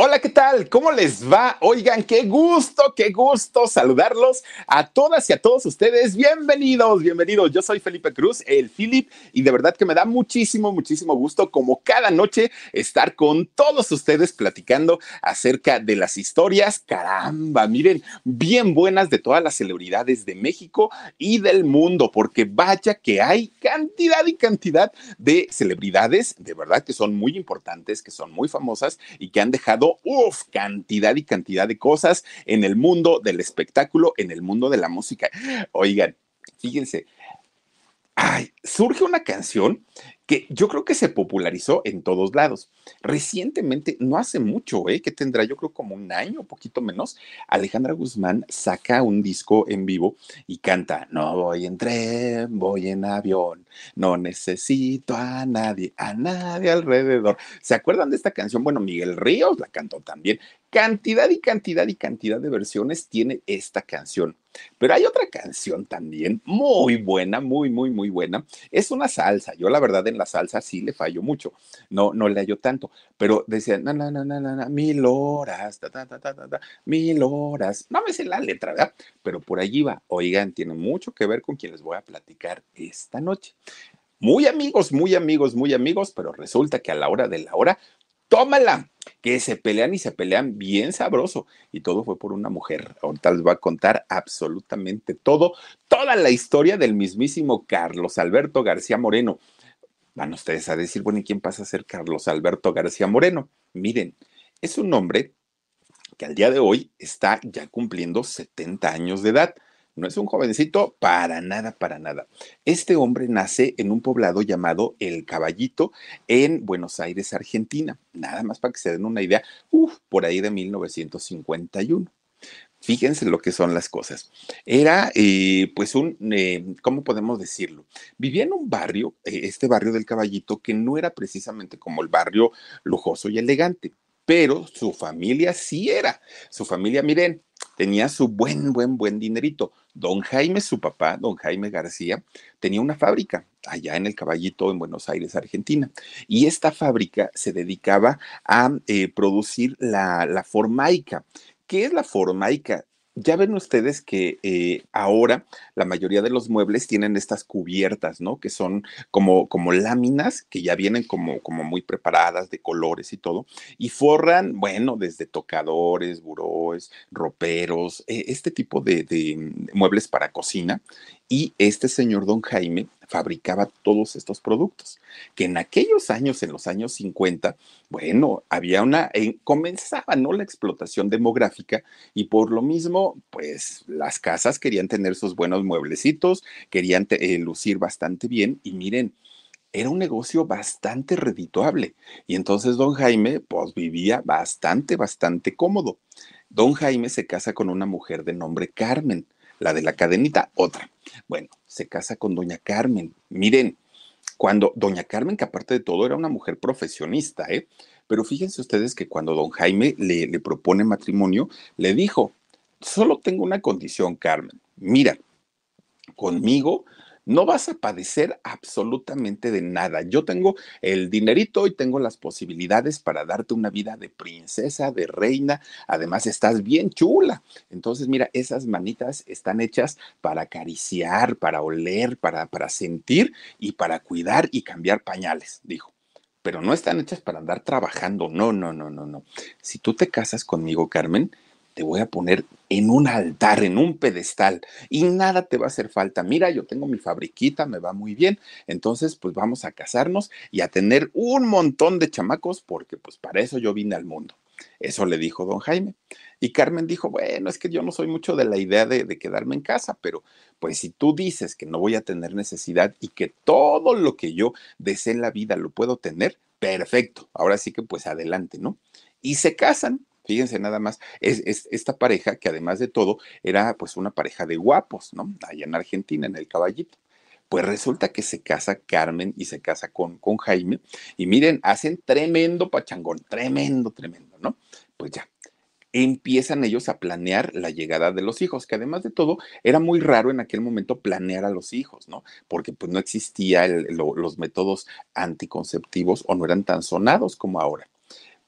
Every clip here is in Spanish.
Hola, ¿qué tal? ¿Cómo les va? Oigan, qué gusto, qué gusto saludarlos a todas y a todos ustedes. Bienvenidos, bienvenidos. Yo soy Felipe Cruz, el Philip, y de verdad que me da muchísimo, muchísimo gusto, como cada noche, estar con todos ustedes platicando acerca de las historias. Caramba, miren, bien buenas de todas las celebridades de México y del mundo, porque vaya que hay cantidad y cantidad de celebridades, de verdad que son muy importantes, que son muy famosas y que han dejado uf, cantidad y cantidad de cosas en el mundo del espectáculo, en el mundo de la música. Oigan, fíjense, ay, surge una canción que yo creo que se popularizó en todos lados. Recientemente, no hace mucho, ¿eh? que tendrá yo creo como un año, poquito menos, Alejandra Guzmán saca un disco en vivo y canta, no voy en tren, voy en avión, no necesito a nadie, a nadie alrededor. ¿Se acuerdan de esta canción? Bueno, Miguel Ríos la cantó también. Cantidad y cantidad y cantidad de versiones tiene esta canción. Pero hay otra canción también muy buena, muy, muy, muy buena. Es una salsa. Yo la verdad en la salsa sí le fallo mucho. No, no le hallo tanto. Pero decía, na, na, na, na, na, mil horas, ta, ta, ta, ta, ta, mil horas. No me sé la letra, ¿verdad? Pero por allí va. Oigan, tiene mucho que ver con quien les voy a platicar esta noche. Muy amigos, muy amigos, muy amigos, pero resulta que a la hora de la hora tómala, que se pelean y se pelean bien sabroso. Y todo fue por una mujer. Ahorita les voy a contar absolutamente todo, toda la historia del mismísimo Carlos Alberto García Moreno. Van ustedes a decir, bueno, ¿y quién pasa a ser Carlos Alberto García Moreno? Miren, es un hombre que al día de hoy está ya cumpliendo 70 años de edad. No es un jovencito para nada, para nada. Este hombre nace en un poblado llamado El Caballito en Buenos Aires, Argentina. Nada más para que se den una idea, uf, por ahí de 1951. Fíjense lo que son las cosas. Era, eh, pues, un, eh, ¿cómo podemos decirlo? Vivía en un barrio, eh, este barrio del Caballito, que no era precisamente como el barrio lujoso y elegante, pero su familia sí era. Su familia, miren, tenía su buen, buen, buen dinerito. Don Jaime, su papá, don Jaime García, tenía una fábrica allá en el Caballito, en Buenos Aires, Argentina. Y esta fábrica se dedicaba a eh, producir la, la formaica. ¿Qué es la formaica? Ya ven ustedes que eh, ahora la mayoría de los muebles tienen estas cubiertas, ¿no? Que son como, como láminas que ya vienen como, como muy preparadas de colores y todo, y forran, bueno, desde tocadores, buróes, roperos, eh, este tipo de, de muebles para cocina. Y este señor don Jaime fabricaba todos estos productos, que en aquellos años, en los años 50, bueno, había una, eh, comenzaba, ¿no? La explotación demográfica y por lo mismo, pues las casas querían tener sus buenos mueblecitos, querían eh, lucir bastante bien y miren, era un negocio bastante redituable y entonces don Jaime, pues vivía bastante, bastante cómodo. Don Jaime se casa con una mujer de nombre Carmen la de la cadenita, otra. Bueno, se casa con doña Carmen. Miren, cuando doña Carmen, que aparte de todo era una mujer profesionista, ¿eh? Pero fíjense ustedes que cuando don Jaime le, le propone matrimonio, le dijo, solo tengo una condición, Carmen. Mira, conmigo no vas a padecer absolutamente de nada. Yo tengo el dinerito y tengo las posibilidades para darte una vida de princesa, de reina. Además, estás bien chula. Entonces, mira, esas manitas están hechas para acariciar, para oler, para, para sentir y para cuidar y cambiar pañales, dijo pero no están hechas para andar trabajando. No, no, no, no, no. Si tú te casas conmigo, Carmen, te voy a poner en un altar, en un pedestal, y nada te va a hacer falta. Mira, yo tengo mi fabriquita, me va muy bien, entonces pues vamos a casarnos y a tener un montón de chamacos, porque pues para eso yo vine al mundo. Eso le dijo don Jaime. Y Carmen dijo, bueno, es que yo no soy mucho de la idea de, de, quedarme en casa, pero pues si tú dices que no voy a tener necesidad y que todo lo que yo desee en la vida lo puedo tener, perfecto. Ahora sí que pues adelante, ¿no? Y se casan. Fíjense nada más, es, es, esta pareja que además de todo era pues una pareja de guapos, ¿no? Allá en Argentina, en el caballito. Pues resulta que se casa Carmen y se casa con, con Jaime. Y miren, hacen tremendo pachangón, tremendo, tremendo, ¿no? Pues ya, empiezan ellos a planear la llegada de los hijos, que además de todo era muy raro en aquel momento planear a los hijos, ¿no? Porque pues no existían los métodos anticonceptivos o no eran tan sonados como ahora.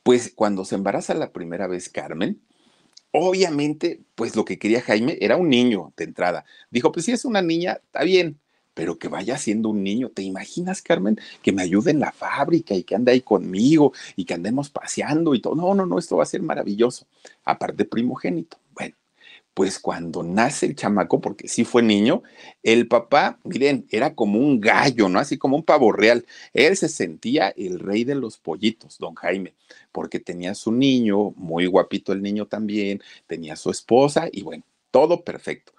Pues cuando se embaraza la primera vez Carmen, obviamente, pues lo que quería Jaime era un niño de entrada. Dijo, pues si es una niña, está bien, pero que vaya siendo un niño. ¿Te imaginas, Carmen, que me ayude en la fábrica y que ande ahí conmigo y que andemos paseando y todo? No, no, no, esto va a ser maravilloso. Aparte, primogénito. Pues cuando nace el chamaco, porque sí fue niño, el papá, miren, era como un gallo, ¿no? Así como un pavo real. Él se sentía el rey de los pollitos, don Jaime, porque tenía su niño, muy guapito el niño también, tenía su esposa y bueno, todo perfecto.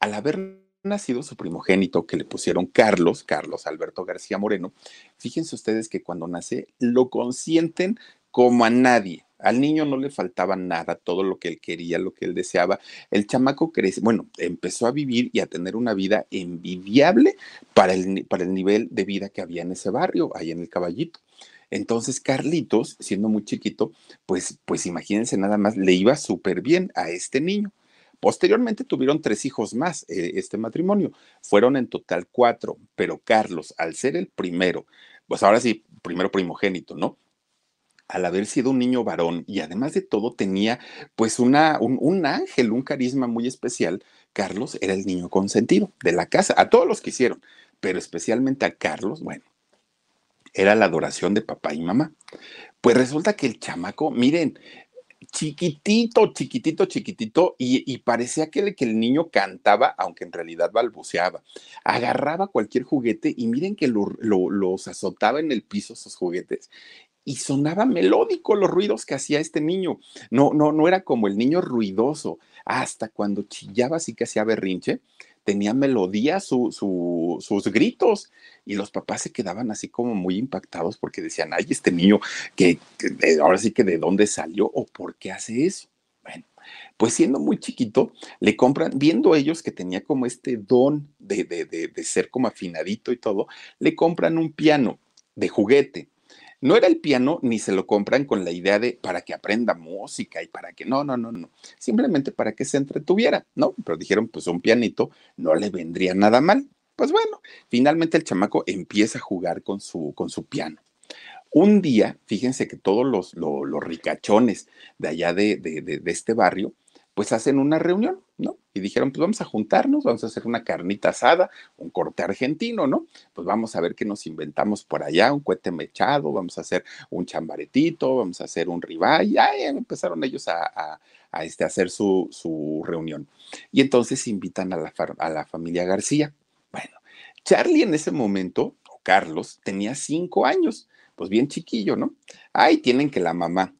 Al haber nacido su primogénito, que le pusieron Carlos, Carlos Alberto García Moreno, fíjense ustedes que cuando nace lo consienten como a nadie. Al niño no le faltaba nada, todo lo que él quería, lo que él deseaba. El chamaco crece, bueno, empezó a vivir y a tener una vida envidiable para el, para el nivel de vida que había en ese barrio, ahí en el caballito. Entonces, Carlitos, siendo muy chiquito, pues, pues imagínense nada más, le iba súper bien a este niño. Posteriormente tuvieron tres hijos más eh, este matrimonio. Fueron en total cuatro, pero Carlos, al ser el primero, pues ahora sí, primero primogénito, ¿no? Al haber sido un niño varón y además de todo tenía pues una, un, un ángel, un carisma muy especial, Carlos era el niño consentido de la casa, a todos los que hicieron, pero especialmente a Carlos, bueno, era la adoración de papá y mamá. Pues resulta que el chamaco, miren, chiquitito, chiquitito, chiquitito, y, parecía que, que, el niño cantaba, aunque en realidad balbuceaba. Agarraba cualquier juguete y miren que los azotaba en el piso sus juguetes. Y sonaba melódico los ruidos que hacía este niño. No, no, no era como el niño ruidoso. Hasta cuando chillaba así que hacía berrinche, tenía melodía su, sus gritos y los papás se quedaban así como muy impactados porque decían, ay, este niño, que, ahora sí que de dónde salió o por qué hace eso. Bueno, pues siendo muy chiquito, le compran, viendo ellos que tenía como este don de, de, de ser como afinadito y todo, le compran un piano de juguete no era el piano ni se lo compran con la idea de para que aprenda música y para que no, no, no, no, simplemente para que se entretuviera, ¿no? Pero dijeron, pues un pianito no le vendría nada mal. Pues bueno, finalmente el chamaco empieza a jugar con su, con su piano. Un día, fíjense que todos los, los, ricachones de allá de, de, de este barrio, pues hacen una reunión, ¿no? Y dijeron, pues vamos a juntarnos, vamos a hacer una carnita asada, un corte argentino, ¿no? Pues vamos a ver qué nos inventamos por allá, un cohete mechado, vamos a hacer un chambaretito, vamos a hacer un ribeye, y ahí empezaron ellos a, a, este, hacer su, su, reunión. Y entonces invitan a la, a la familia García. Bueno, Charlie en ese momento, o Carlos, tenía cinco años, pues bien chiquillo, ¿no? Ahí tienen que la mamá,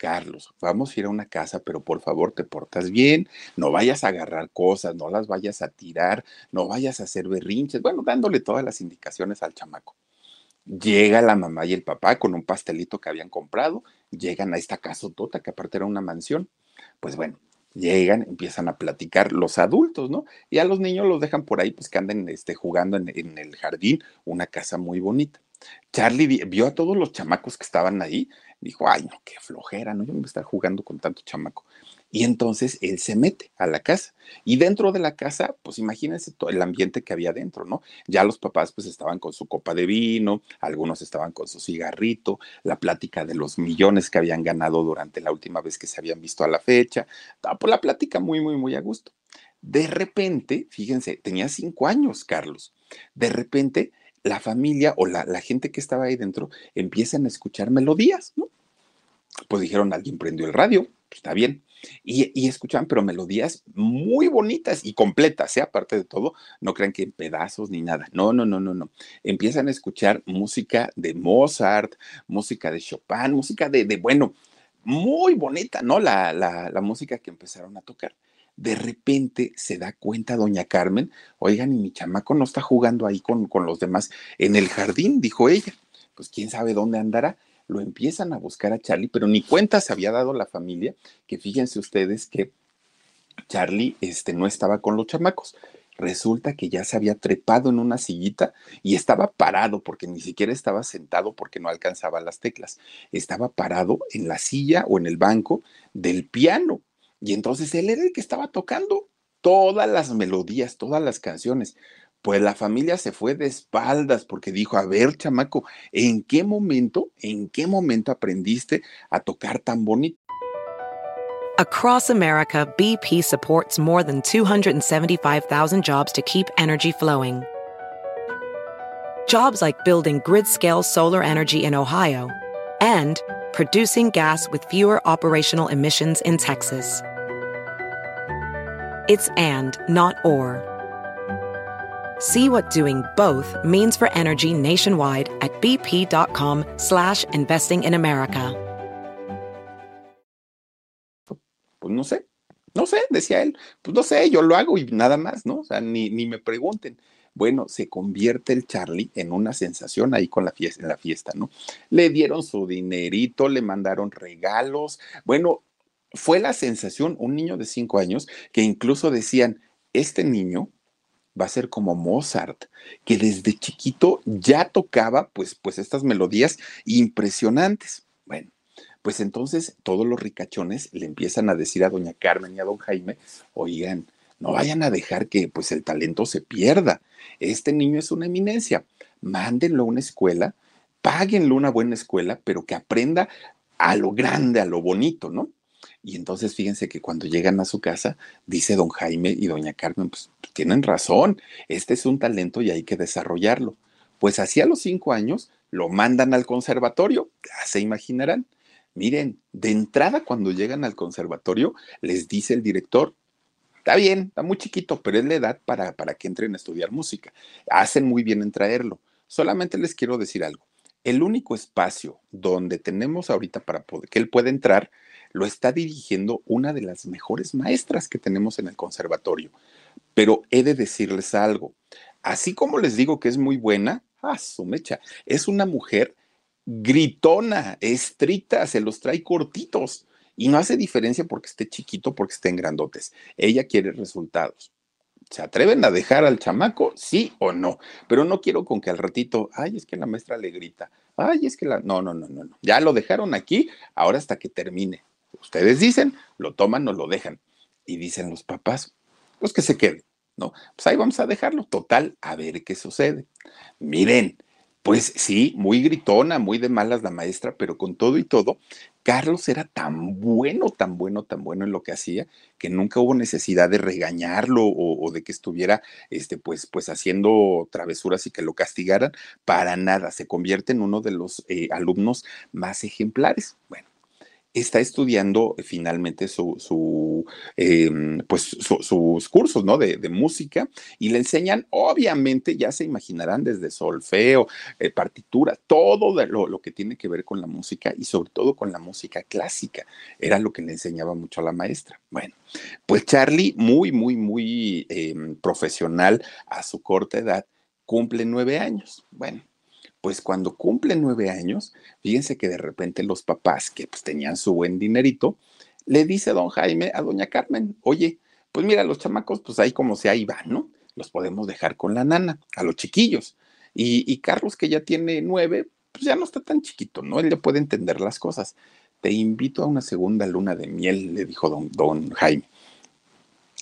Carlos, vamos a ir a una casa, pero por favor te portas bien, no vayas a agarrar cosas, no las vayas a tirar, no vayas a hacer berrinches, bueno, dándole todas las indicaciones al chamaco. Llega la mamá y el papá con un pastelito que habían comprado, llegan a esta casotota que aparte era una mansión. Pues bueno, llegan, empiezan a platicar los adultos, ¿no? Y a los niños los dejan por ahí, pues que anden este, jugando en el jardín, una casa muy bonita. Charlie vio a todos los chamacos que estaban ahí dijo, ay, no, qué flojera, ¿no? Yo no voy a estar jugando con tanto chamaco. Y entonces él se mete a la casa. Y dentro de la casa, pues imagínense todo el ambiente que había dentro, ¿no? Ya los papás pues estaban con su copa de vino, algunos estaban con su cigarrito, la plática de los millones que habían ganado durante la última vez que se habían visto a la fecha, pues la plática muy, muy, muy a gusto. De repente, fíjense, tenía cinco años, Carlos. De repente la familia o la, la gente que estaba ahí dentro empiezan a escuchar melodías, ¿no? Pues dijeron, alguien prendió el radio, pues está bien. Y, y, escuchaban, pero melodías muy bonitas y completas, ¿eh? aparte de todo, no crean que en pedazos ni nada. No, no, no, no, no. Empiezan a escuchar música de Mozart, música de Chopin, música de, de bueno, muy bonita, ¿no? La, la, la música que empezaron a tocar. De repente se da cuenta doña Carmen, oigan, y mi chamaco no está jugando ahí con, con los demás en el jardín, dijo ella. Pues quién sabe dónde andará lo empiezan a buscar a Charlie, pero ni cuenta se había dado la familia, que fíjense ustedes que Charlie este, no estaba con los chamacos. Resulta que ya se había trepado en una sillita y estaba parado, porque ni siquiera estaba sentado porque no alcanzaba las teclas. Estaba parado en la silla o en el banco del piano. Y entonces él era el que estaba tocando todas las melodías, todas las canciones. Pues la familia se fue de espaldas porque dijo, a ver, chamaco, ¿en qué momento, en qué momento aprendiste a tocar tan bonito? Across America, BP supports more than 275,000 jobs to keep energy flowing. Jobs like building grid-scale solar energy in Ohio and producing gas with fewer operational emissions in Texas. It's and, not or. See what doing both means for energy nationwide at bp.com slash investing in America. Pues no sé, no sé, decía él, pues no sé, yo lo hago y nada más, ¿no? O sea, ni, ni me pregunten. Bueno, se convierte el Charlie en una sensación ahí con la fiesta, en la fiesta, ¿no? Le dieron su dinerito, le mandaron regalos. Bueno, fue la sensación, un niño de cinco años, que incluso decían, este niño va a ser como Mozart, que desde chiquito ya tocaba pues, pues estas melodías impresionantes. Bueno, pues entonces todos los ricachones le empiezan a decir a doña Carmen y a don Jaime, oigan, no vayan a dejar que pues el talento se pierda. Este niño es una eminencia. Mándenlo a una escuela, páguenlo una buena escuela, pero que aprenda a lo grande, a lo bonito, ¿no? Y entonces fíjense que cuando llegan a su casa, dice don Jaime y doña Carmen, pues tienen razón, este es un talento y hay que desarrollarlo. Pues así a los cinco años lo mandan al conservatorio, ya se imaginarán. Miren, de entrada cuando llegan al conservatorio, les dice el director, está bien, está muy chiquito, pero es la edad para, para que entren a estudiar música. Hacen muy bien en traerlo. Solamente les quiero decir algo. El único espacio donde tenemos ahorita para poder, que él pueda entrar lo está dirigiendo una de las mejores maestras que tenemos en el conservatorio. Pero he de decirles algo. Así como les digo que es muy buena, ah, su mecha, es una mujer gritona, estricta, se los trae cortitos. Y no hace diferencia porque esté chiquito, porque estén grandotes. Ella quiere resultados. ¿Se atreven a dejar al chamaco? Sí o no. Pero no quiero con que al ratito, ay, es que la maestra le grita. Ay, es que la. No, no, no, no, no. Ya lo dejaron aquí, ahora hasta que termine. Ustedes dicen, lo toman o lo dejan. Y dicen los papás, pues que se quede, ¿no? Pues ahí vamos a dejarlo. Total, a ver qué sucede. Miren, pues sí, muy gritona, muy de malas la maestra, pero con todo y todo, Carlos era tan bueno, tan bueno, tan bueno en lo que hacía, que nunca hubo necesidad de regañarlo o, de que estuviera, este, pues, pues haciendo travesuras y que lo castigaran. Para nada, se convierte en uno de los eh, alumnos más ejemplares. Bueno, está estudiando finalmente su, em, pues sus cursos ¿no? De, música y le enseñan, obviamente, ya se imaginarán desde solfeo, eh, partitura, todo lo, lo, que tiene que ver con la música y sobre todo con la música clásica. Era lo que le enseñaba mucho a la maestra. Bueno, pues Charlie, muy, muy, muy em, profesional a su corta edad, cumple nueve años. Bueno, pues cuando cumple nueve años, fíjense que de repente los papás, que pues tenían su buen dinerito, le dice don Jaime a doña Carmen, oye, pues mira, los chamacos, pues ahí como sea, ahí van, ¿no? Los podemos dejar con la nana, a los chiquillos. Y, Carlos, que ya tiene nueve, pues ya no está tan chiquito, ¿no? Él ya puede entender las cosas. Te invito a una segunda luna de miel, le dijo don, don Jaime.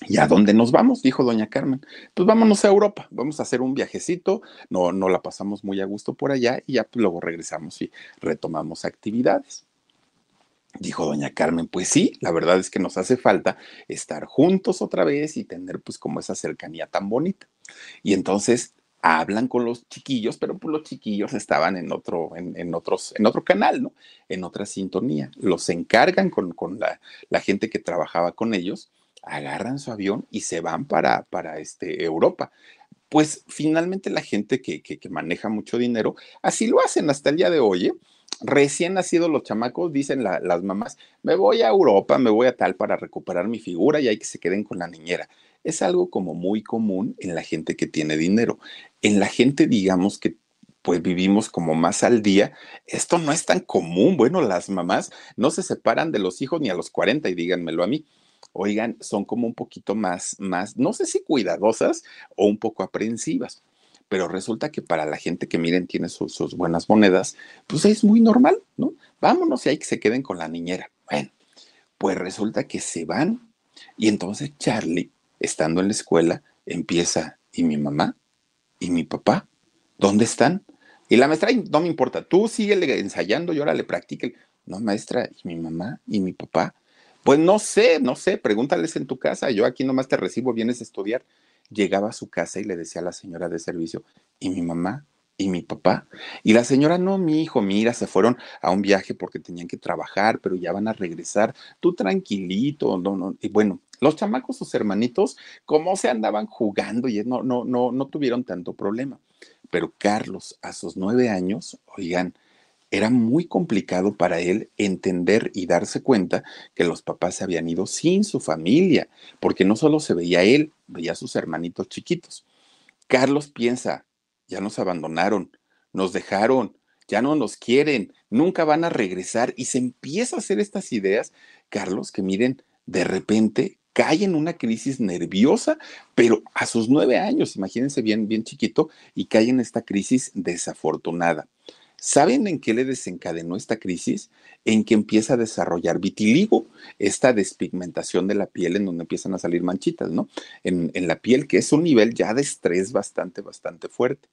¿Y a dónde nos vamos? Dijo doña Carmen. Pues vámonos a Europa, vamos a hacer un viajecito, no, no la pasamos muy a gusto por allá y ya pues, luego regresamos y retomamos actividades. Dijo doña Carmen, pues sí, la verdad es que nos hace falta estar juntos otra vez y tener pues como esa cercanía tan bonita. Y entonces hablan con los chiquillos, pero pues los chiquillos estaban en otro, en, otros, en otro canal, ¿no? En otra sintonía. Los encargan con, la, gente que trabajaba con ellos, agarran su avión y se van para, para este, Europa. Pues finalmente la gente que, maneja mucho dinero, así lo hacen hasta el día de hoy. ¿eh? Recién nacidos los chamacos, dicen las mamás, me voy a Europa, me voy a tal para recuperar mi figura y hay que se queden con la niñera es algo como muy común en la gente que tiene dinero. En la gente, digamos que pues vivimos como más al día, esto no es tan común. Bueno, las mamás no se separan de los hijos ni a los 40 y díganmelo a mí. Oigan, son como un poquito más, más, no sé si cuidadosas o un poco aprensivas, pero resulta que para la gente que miren tiene sus, buenas monedas, pues es muy normal, ¿no? Vámonos y hay que se queden con la niñera. Bueno, pues resulta que se van y entonces Charlie estando en la escuela, empieza, ¿y mi mamá? ¿Y mi papá? ¿Dónde están? Y la maestra, no me importa, tú sigue ensayando y ahora le practique. No, maestra, ¿y mi mamá? ¿Y mi papá? Pues no sé, no sé, pregúntales en tu casa. Yo aquí nomás te recibo, vienes a estudiar. Llegaba a su casa y le decía a la señora de servicio, ¿y mi mamá? ¿Y mi papá? Y la señora, no, mi hijo, mira, se fueron a un viaje porque tenían que trabajar, pero ya van a regresar. Tú tranquilito, no, no. Y bueno, los chamacos, sus hermanitos, como se andaban jugando y no, no, no, no tuvieron tanto problema. Pero Carlos, a sus nueve años, oigan, era muy complicado para él entender y darse cuenta que los papás se habían ido sin su familia, porque no solo se veía él, veía a sus hermanitos chiquitos. Carlos piensa, ya nos abandonaron, nos dejaron, ya no nos quieren, nunca van a regresar y se empieza a hacer estas ideas, Carlos, que miren, de repente cae en una crisis nerviosa, pero a sus nueve años, imagínense bien, bien chiquito, y cae en esta crisis desafortunada. ¿Saben en qué le desencadenó esta crisis? En que empieza a desarrollar vitiligo, esta despigmentación de la piel en donde empiezan a salir manchitas, ¿no? En, la piel, que es un nivel ya de estrés bastante, bastante fuerte.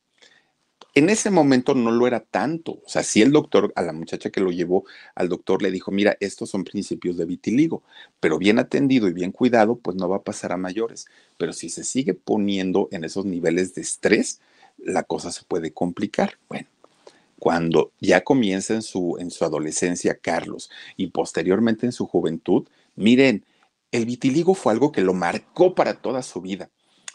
En ese momento no lo era tanto. O sea, si el doctor, a la muchacha que lo llevó al doctor, le dijo, mira, estos son principios de vitiligo, pero bien atendido y bien cuidado, pues no va a pasar a mayores. Pero si se sigue poniendo en esos niveles de estrés, la cosa se puede complicar. Bueno, cuando ya comienza en su, en su adolescencia Carlos y posteriormente en su juventud, miren, el vitiligo fue algo que lo marcó para toda su vida.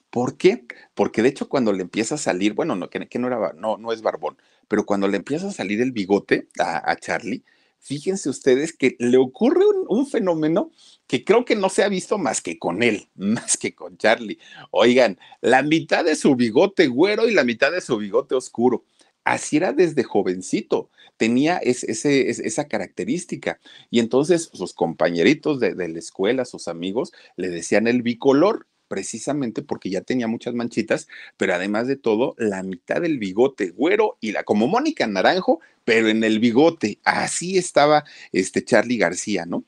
¿Por qué? Porque de hecho cuando le empieza a salir, bueno, no, que, no era, no, no es barbón, pero cuando le empieza a salir el bigote a, Charlie, fíjense ustedes que le ocurre un, un, fenómeno que creo que no se ha visto más que con él, más que con Charlie. Oigan, la mitad de su bigote güero y la mitad de su bigote oscuro. Así era desde jovencito, tenía esa característica. Y entonces sus compañeritos de, de la escuela, sus amigos, le decían el bicolor precisamente porque ya tenía muchas manchitas, pero además de todo, la mitad del bigote güero y la como Mónica Naranjo, pero en el bigote. Así estaba este Charlie García, ¿no?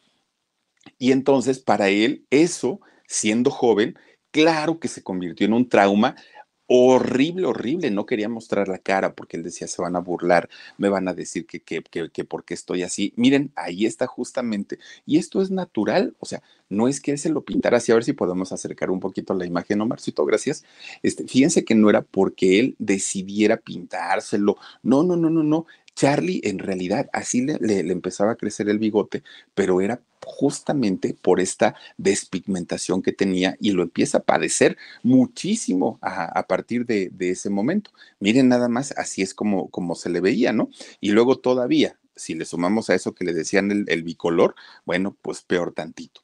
Y entonces para él eso, siendo joven, claro que se convirtió en un trauma horrible, horrible. No quería mostrar la cara porque él decía, se van a burlar, me van a decir que, que, que, que estoy así. Miren, ahí está justamente. Y esto es natural, o sea, no es que él se lo pintara así, a ver si podemos acercar un poquito la imagen, Omarcito, gracias. Este, fíjense que no era porque él decidiera pintárselo. No, no, no, no, no. Charlie en realidad así le, le, empezaba a crecer el bigote, pero era justamente por esta despigmentación que tenía y lo empieza a padecer muchísimo a, partir de, ese momento. Miren nada más, así es como, como se le veía, ¿no? Y luego todavía, si le sumamos a eso que le decían el, bicolor, bueno, pues peor tantito.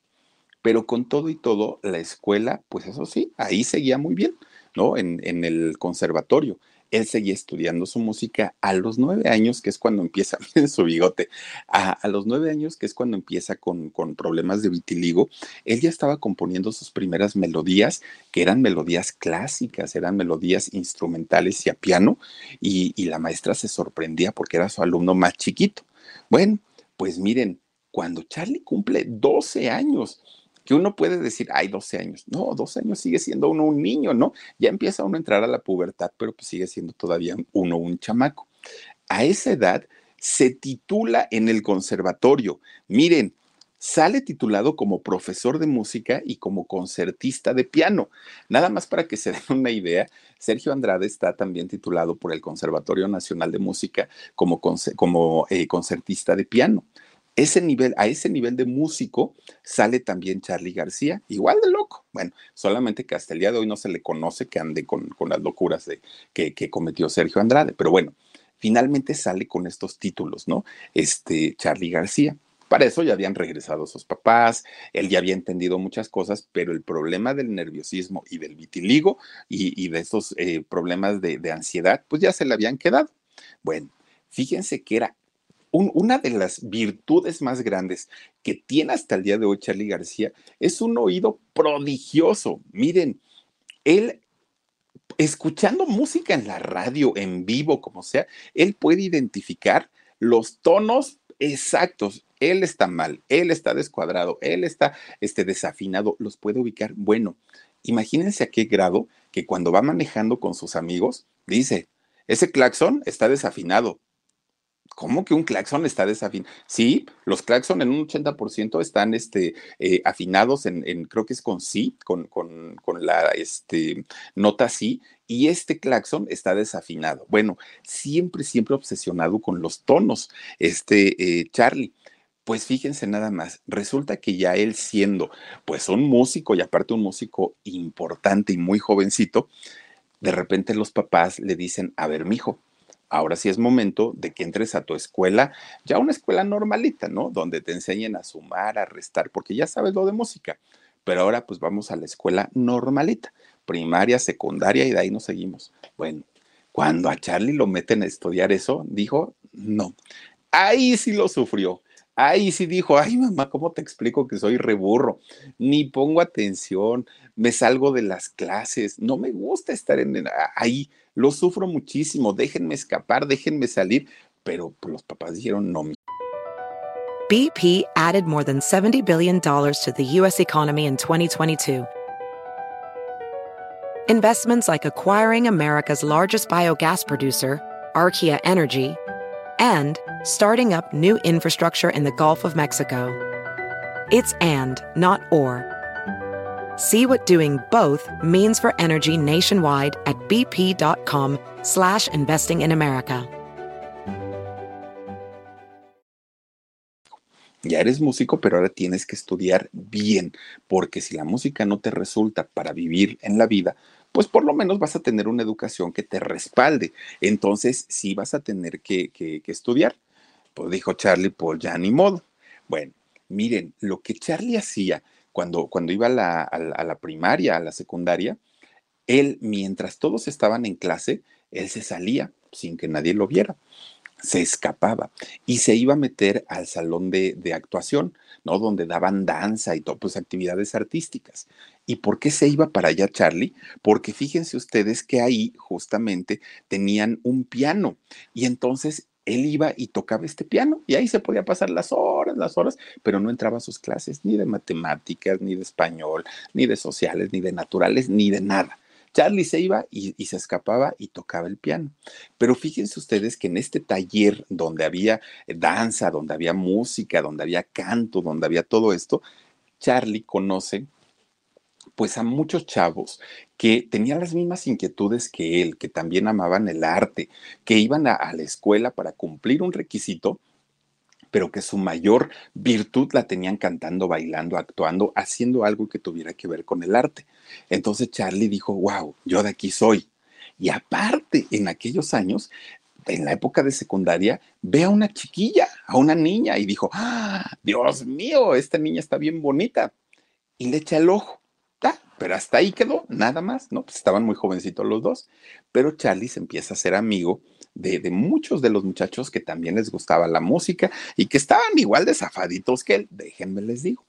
Pero con todo y todo, la escuela, pues eso sí, ahí seguía muy bien, ¿no? En, en el conservatorio él seguía estudiando su música a los nueve años, que es cuando empieza, su bigote, a, los nueve años, que es cuando empieza con, problemas de vitiligo, él ya estaba componiendo sus primeras melodías, que eran melodías clásicas, eran melodías instrumentales y a piano, y, y la maestra se sorprendía porque era su alumno más chiquito. Bueno, pues miren, cuando Charlie cumple 12 años, que uno puede decir, hay 12 años. No, 12 años sigue siendo uno un niño, ¿no? Ya empieza uno a entrar a la pubertad, pero pues sigue siendo todavía uno un chamaco. A esa edad se titula en el conservatorio. Miren, sale titulado como profesor de música y como concertista de piano. Nada más para que se den una idea, Sergio Andrade está también titulado por el Conservatorio Nacional de Música como, como eh, concertista de piano. Ese nivel, a ese nivel de músico sale también Charlie García, igual de loco. Bueno, solamente que hasta el día de hoy no se le conoce que ande con, las locuras de, que, cometió Sergio Andrade, pero bueno, finalmente sale con estos títulos, ¿no? Este Charlie García. Para eso ya habían regresado sus papás, él ya había entendido muchas cosas, pero el problema del nerviosismo y del vitiligo y, de esos eh, problemas de, ansiedad, pues ya se le habían quedado. Bueno, fíjense que era una de las virtudes más grandes que tiene hasta el día de hoy Charlie García, es un oído prodigioso. Miren, él escuchando música en la radio, en vivo, como sea, él puede identificar los tonos exactos. Él está mal, él está descuadrado, él está este, desafinado, los puede ubicar. Bueno, imagínense a qué grado que cuando va manejando con sus amigos, dice, ese claxon está desafinado, ¿Cómo que un claxon está desafinado? Sí, los claxon en un 80% están este, eh, afinados en, creo que es con sí, con, con, con, la este, nota sí, y este claxon está desafinado. Bueno, siempre, siempre obsesionado con los tonos, este eh, Charlie. Pues fíjense nada más, resulta que ya él siendo pues un músico y aparte un músico importante y muy jovencito, de repente los papás le dicen, a ver, mijo, ahora sí es momento de que entres a tu escuela, ya una escuela normalita, ¿no? Donde te enseñen a sumar, a restar, porque ya sabes lo de música. Pero ahora pues vamos a la escuela normalita, primaria, secundaria y de ahí nos seguimos. Bueno, cuando a Charlie lo meten a estudiar eso, dijo, no, ahí sí lo sufrió. Ahí sí dijo, ay mamá, ¿cómo te explico que soy reburro? Ni pongo atención, me salgo de las clases, no me gusta estar en, ahí, lo sufro muchísimo, déjenme escapar, déjenme salir, pero los papás dijeron no. BP added more than $70 billion to the U.S. economy in 2022. Investments like acquiring America's largest biogas producer, Archaea Energy, and starting up new infrastructure in the Gulf of Mexico. It's and, not or. See what doing both means for energy nationwide at bp.com slash investing in America. Ya eres músico, pero ahora tienes que estudiar bien, porque si la música no te resulta para vivir en la vida, pues por lo menos vas a tener una educación que te respalde. Entonces sí vas a tener que, que, que estudiar. Pues dijo Charlie, pues ya ni modo. Bueno, miren, lo que Charlie hacía cuando, cuando iba a la, primaria, a la secundaria, él, mientras todos estaban en clase, él se salía sin que nadie lo viera se escapaba y se iba a meter al salón de, actuación, ¿no? Donde daban danza y todo, pues actividades artísticas. ¿Y por qué se iba para allá Charlie? Porque fíjense ustedes que ahí justamente tenían un piano y entonces él iba y tocaba este piano y ahí se podía pasar las horas, las horas, pero no entraba a sus clases ni de matemáticas, ni de español, ni de sociales, ni de naturales, ni de nada. Charlie se iba y, y, se escapaba y tocaba el piano. Pero fíjense ustedes que en este taller donde había danza, donde había música, donde había canto, donde había todo esto, Charlie conoce pues a muchos chavos que tenían las mismas inquietudes que él, que también amaban el arte, que iban a, a la escuela para cumplir un requisito, pero que su mayor virtud la tenían cantando, bailando, actuando, haciendo algo que tuviera que ver con el arte. Entonces Charlie dijo, wow, yo de aquí soy. Y aparte, en aquellos años, en la época de secundaria, ve a una chiquilla, a una niña, y dijo, ah, Dios mío, esta niña está bien bonita. Y le echa el ojo. Pero hasta ahí quedó, nada más, ¿no? Pues estaban muy jovencitos los dos. Pero Charlie se empieza a ser amigo de, muchos de los muchachos que también les gustaba la música y que estaban igual de zafaditos que él, déjenme les digo.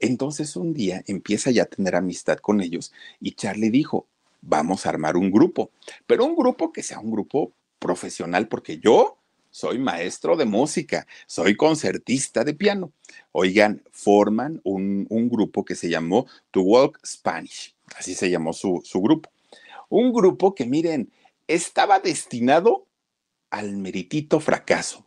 Entonces un día empieza ya a tener amistad con ellos y Charlie dijo, vamos a armar un grupo, pero un grupo que sea un grupo profesional, porque yo soy maestro de música, soy concertista de piano. Oigan, forman un, grupo que se llamó To Walk Spanish, así se llamó su, su grupo. Un grupo que, miren, estaba destinado al meritito fracaso.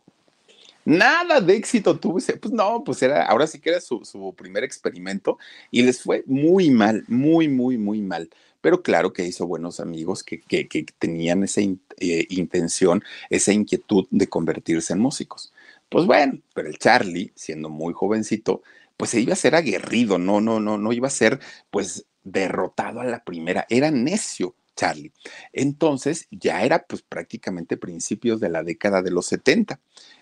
Nada de éxito tuvo. Pues no, pues era, ahora sí que era su, su primer experimento y les fue muy mal, muy, muy, muy mal pero claro que hizo buenos amigos que, que, tenían esa eh, intención, esa inquietud de convertirse en músicos. Pues bueno, pero el Charlie, siendo muy jovencito, pues se iba a ser aguerrido, no, no, no, no iba a ser pues derrotado a la primera, era necio. Charlie. Entonces ya era pues prácticamente principios de la década de los 70.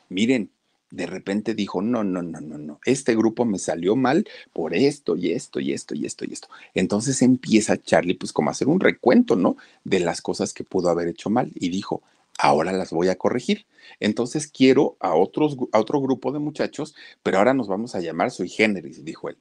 Miren, de repente dijo, no, no, no, no, no, este grupo me salió mal por esto y esto y esto y esto y esto. Entonces empieza Charlie pues como a hacer un recuento, ¿no? De las cosas que pudo haber hecho mal y dijo, ahora las voy a corregir. Entonces quiero a, otros, a otro grupo de muchachos, pero ahora nos vamos a llamar Soy Generis, dijo él.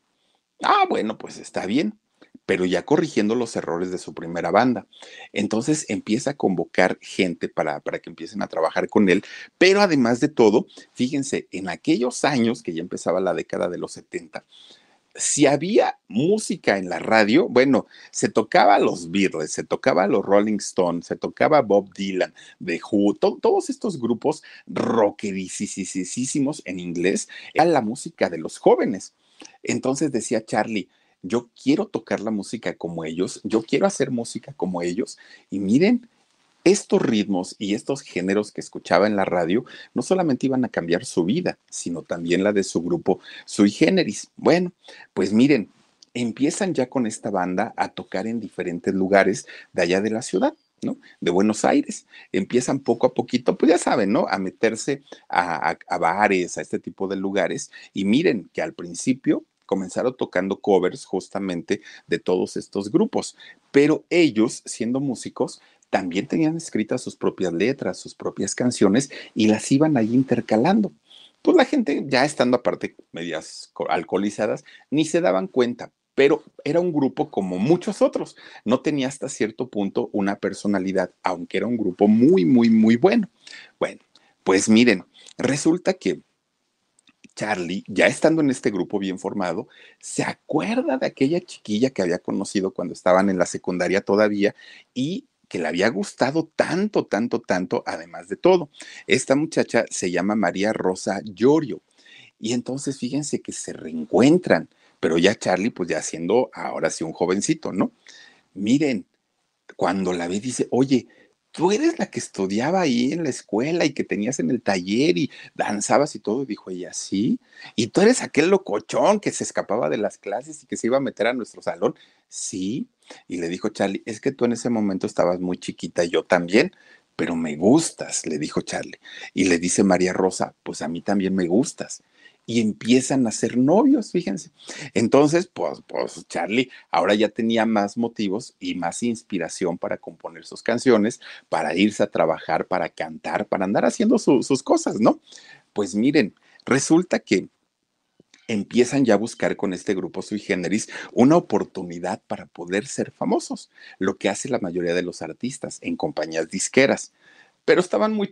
Ah, bueno, pues está bien, pero ya corrigiendo los errores de su primera banda. Entonces empieza a convocar gente para, para que empiecen a trabajar con él, pero además de todo, fíjense, en aquellos años que ya empezaba la década de los 70, si había música en la radio, bueno, se tocaba los Beatles, se tocaba los Rolling Stones, se tocaba Bob Dylan, The Who, todos estos grupos rockerisísimos en inglés, era la música de los jóvenes. Entonces decía Charlie, yo quiero tocar la música como ellos, yo quiero hacer música como ellos, y miren, estos ritmos y estos géneros que escuchaba en la radio no solamente iban a cambiar su vida, sino también la de su grupo Sui Generis. Bueno, pues miren, empiezan ya con esta banda a tocar en diferentes lugares de allá de la ciudad. ¿no? De Buenos Aires. Empiezan poco a poquito, pues ya saben, ¿no? A meterse a, a bares, a este tipo de lugares. Y miren que al principio comenzaron tocando covers justamente de todos estos grupos, pero ellos, siendo músicos, también tenían escritas sus propias letras, sus propias canciones y las iban ahí intercalando. Pues la gente, ya estando aparte medias alcoholizadas, ni se daban cuenta, pero era un grupo como muchos otros. No tenía hasta cierto punto una personalidad, aunque era un grupo muy, muy, muy bueno. Bueno, pues miren, resulta que Charlie, ya estando en este grupo bien formado, se acuerda de aquella chiquilla que había conocido cuando estaban en la secundaria todavía y que le había gustado tanto, tanto, tanto, además de todo. Esta muchacha se llama María Rosa Llorio. Y entonces fíjense que se reencuentran, pero ya Charlie, pues ya siendo ahora sí un jovencito, ¿no? Miren, cuando la ve dice, oye, tú eres la que estudiaba ahí en la escuela y que tenías en el taller y danzabas y todo. dijo ella, sí. Y tú eres aquel locochón que se escapaba de las clases y que se iba a meter a nuestro salón. Sí. Y le dijo Charlie, es que tú en ese momento estabas muy chiquita, yo también, pero me gustas, le dijo Charlie. Y le dice María Rosa, pues a mí también me gustas y empiezan a ser novios, fíjense. Entonces, pues, pues Charlie ahora ya tenía más motivos y más inspiración para componer sus canciones, para irse a trabajar, para cantar, para andar haciendo sus cosas, ¿no? Pues miren, resulta que empiezan ya a buscar con este grupo sui generis una oportunidad para poder ser famosos, lo que hace la mayoría de los artistas en compañías disqueras pero estaban muy,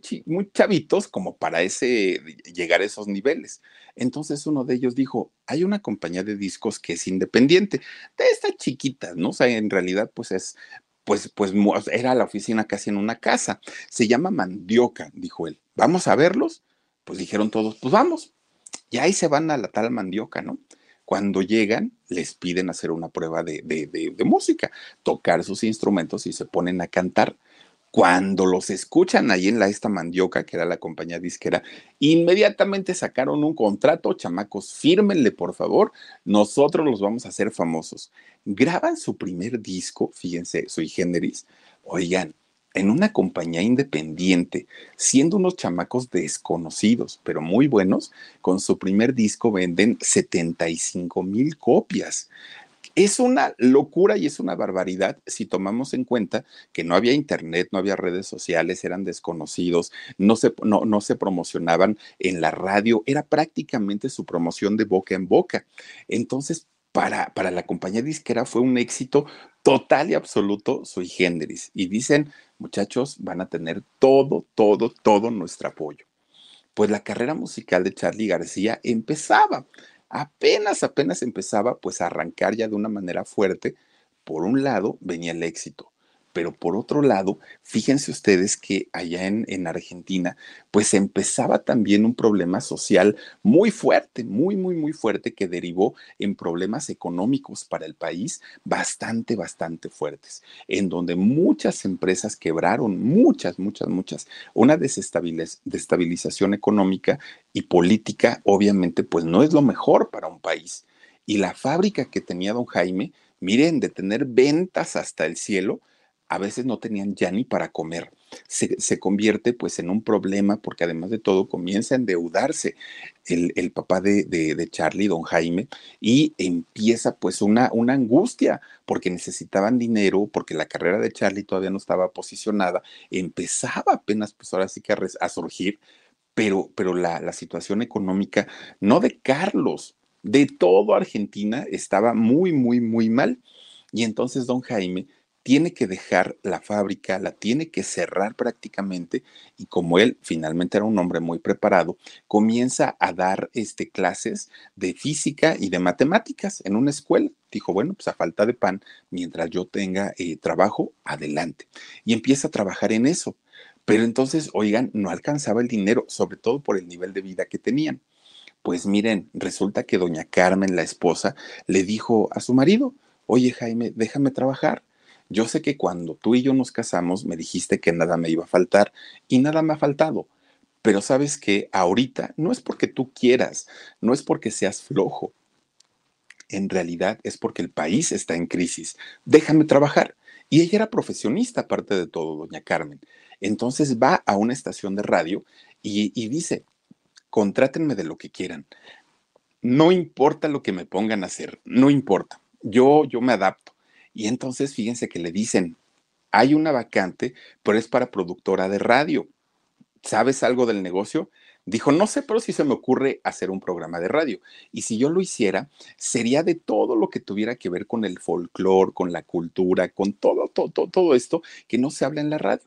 chavitos como para ese, llegar a esos niveles. Entonces uno de ellos dijo, hay una compañía de discos que es independiente, de esta chiquita, ¿no? O sea, en realidad pues es, pues, pues era la oficina casi en una casa. Se llama Mandioca, dijo él. ¿Vamos a verlos? Pues dijeron todos, pues vamos. Y ahí se van a la tal Mandioca, ¿no? Cuando llegan, les piden hacer una prueba de música, tocar sus instrumentos y se ponen a cantar. Cuando los escuchan ahí en la esta mandioca, que era la compañía disquera, inmediatamente sacaron un contrato, chamacos, fírmenle por favor, nosotros los vamos a hacer famosos. Graban su primer disco, fíjense, Soy Generis, oigan, en una compañía independiente, siendo unos chamacos desconocidos, pero muy buenos, con su primer disco venden 75 mil copias. Es una locura y es una barbaridad si tomamos en cuenta que no había internet, no había redes sociales, eran desconocidos, no se, no, no se promocionaban en la radio, era prácticamente su promoción de boca en boca. Entonces, para, para, la compañía disquera fue un éxito total y absoluto sui generis. Y dicen, muchachos, van a tener todo, todo, todo nuestro apoyo. Pues la carrera musical de Charlie García empezaba apenas, apenas empezaba pues a arrancar ya de una manera fuerte. Por un lado venía el éxito, Pero por otro lado, fíjense ustedes que allá en, en, Argentina, pues empezaba también un problema social muy fuerte, muy, muy, muy fuerte, que derivó en problemas económicos para el país bastante, bastante fuertes, en donde muchas empresas quebraron, muchas, muchas, muchas. Una desestabilización económica y política, obviamente, pues no es lo mejor para un país. Y la fábrica que tenía don Jaime, miren, de tener ventas hasta el cielo, a veces no tenían ya ni para comer. Se, convierte pues en un problema porque además de todo comienza a endeudarse el, el papá de, de, Charlie, don Jaime, y empieza pues una, una angustia porque necesitaban dinero, porque la carrera de Charlie todavía no estaba posicionada, empezaba apenas pues ahora sí que a, a surgir, pero, pero la, la situación económica, no de Carlos, de todo Argentina estaba muy, muy, muy mal. Y entonces don Jaime tiene que dejar la fábrica, la tiene que cerrar prácticamente y como él finalmente era un hombre muy preparado, comienza a dar este, clases de física y de matemáticas en una escuela. Dijo, bueno, pues a falta de pan, mientras yo tenga eh, trabajo, adelante. Y empieza a trabajar en eso. Pero entonces, oigan, no alcanzaba el dinero, sobre todo por el nivel de vida que tenían. Pues miren, resulta que doña Carmen, la esposa, le dijo a su marido, oye Jaime, déjame trabajar. Yo sé que cuando tú y yo nos casamos me dijiste que nada me iba a faltar y nada me ha faltado. Pero sabes que ahorita no es porque tú quieras, no es porque seas flojo. En realidad es porque el país está en crisis. Déjame trabajar. Y ella era profesionista, aparte de todo, doña Carmen. Entonces va a una estación de radio y, y dice, contrátenme de lo que quieran. No importa lo que me pongan a hacer, no importa. Yo, yo me adapto. Y entonces fíjense que le dicen, hay una vacante, pero es para productora de radio. ¿Sabes algo del negocio? Dijo, no sé, pero si se me ocurre hacer un programa de radio. Y si yo lo hiciera, sería de todo lo que tuviera que ver con el folclore, con la cultura, con todo, todo, todo, todo esto que no se habla en la radio.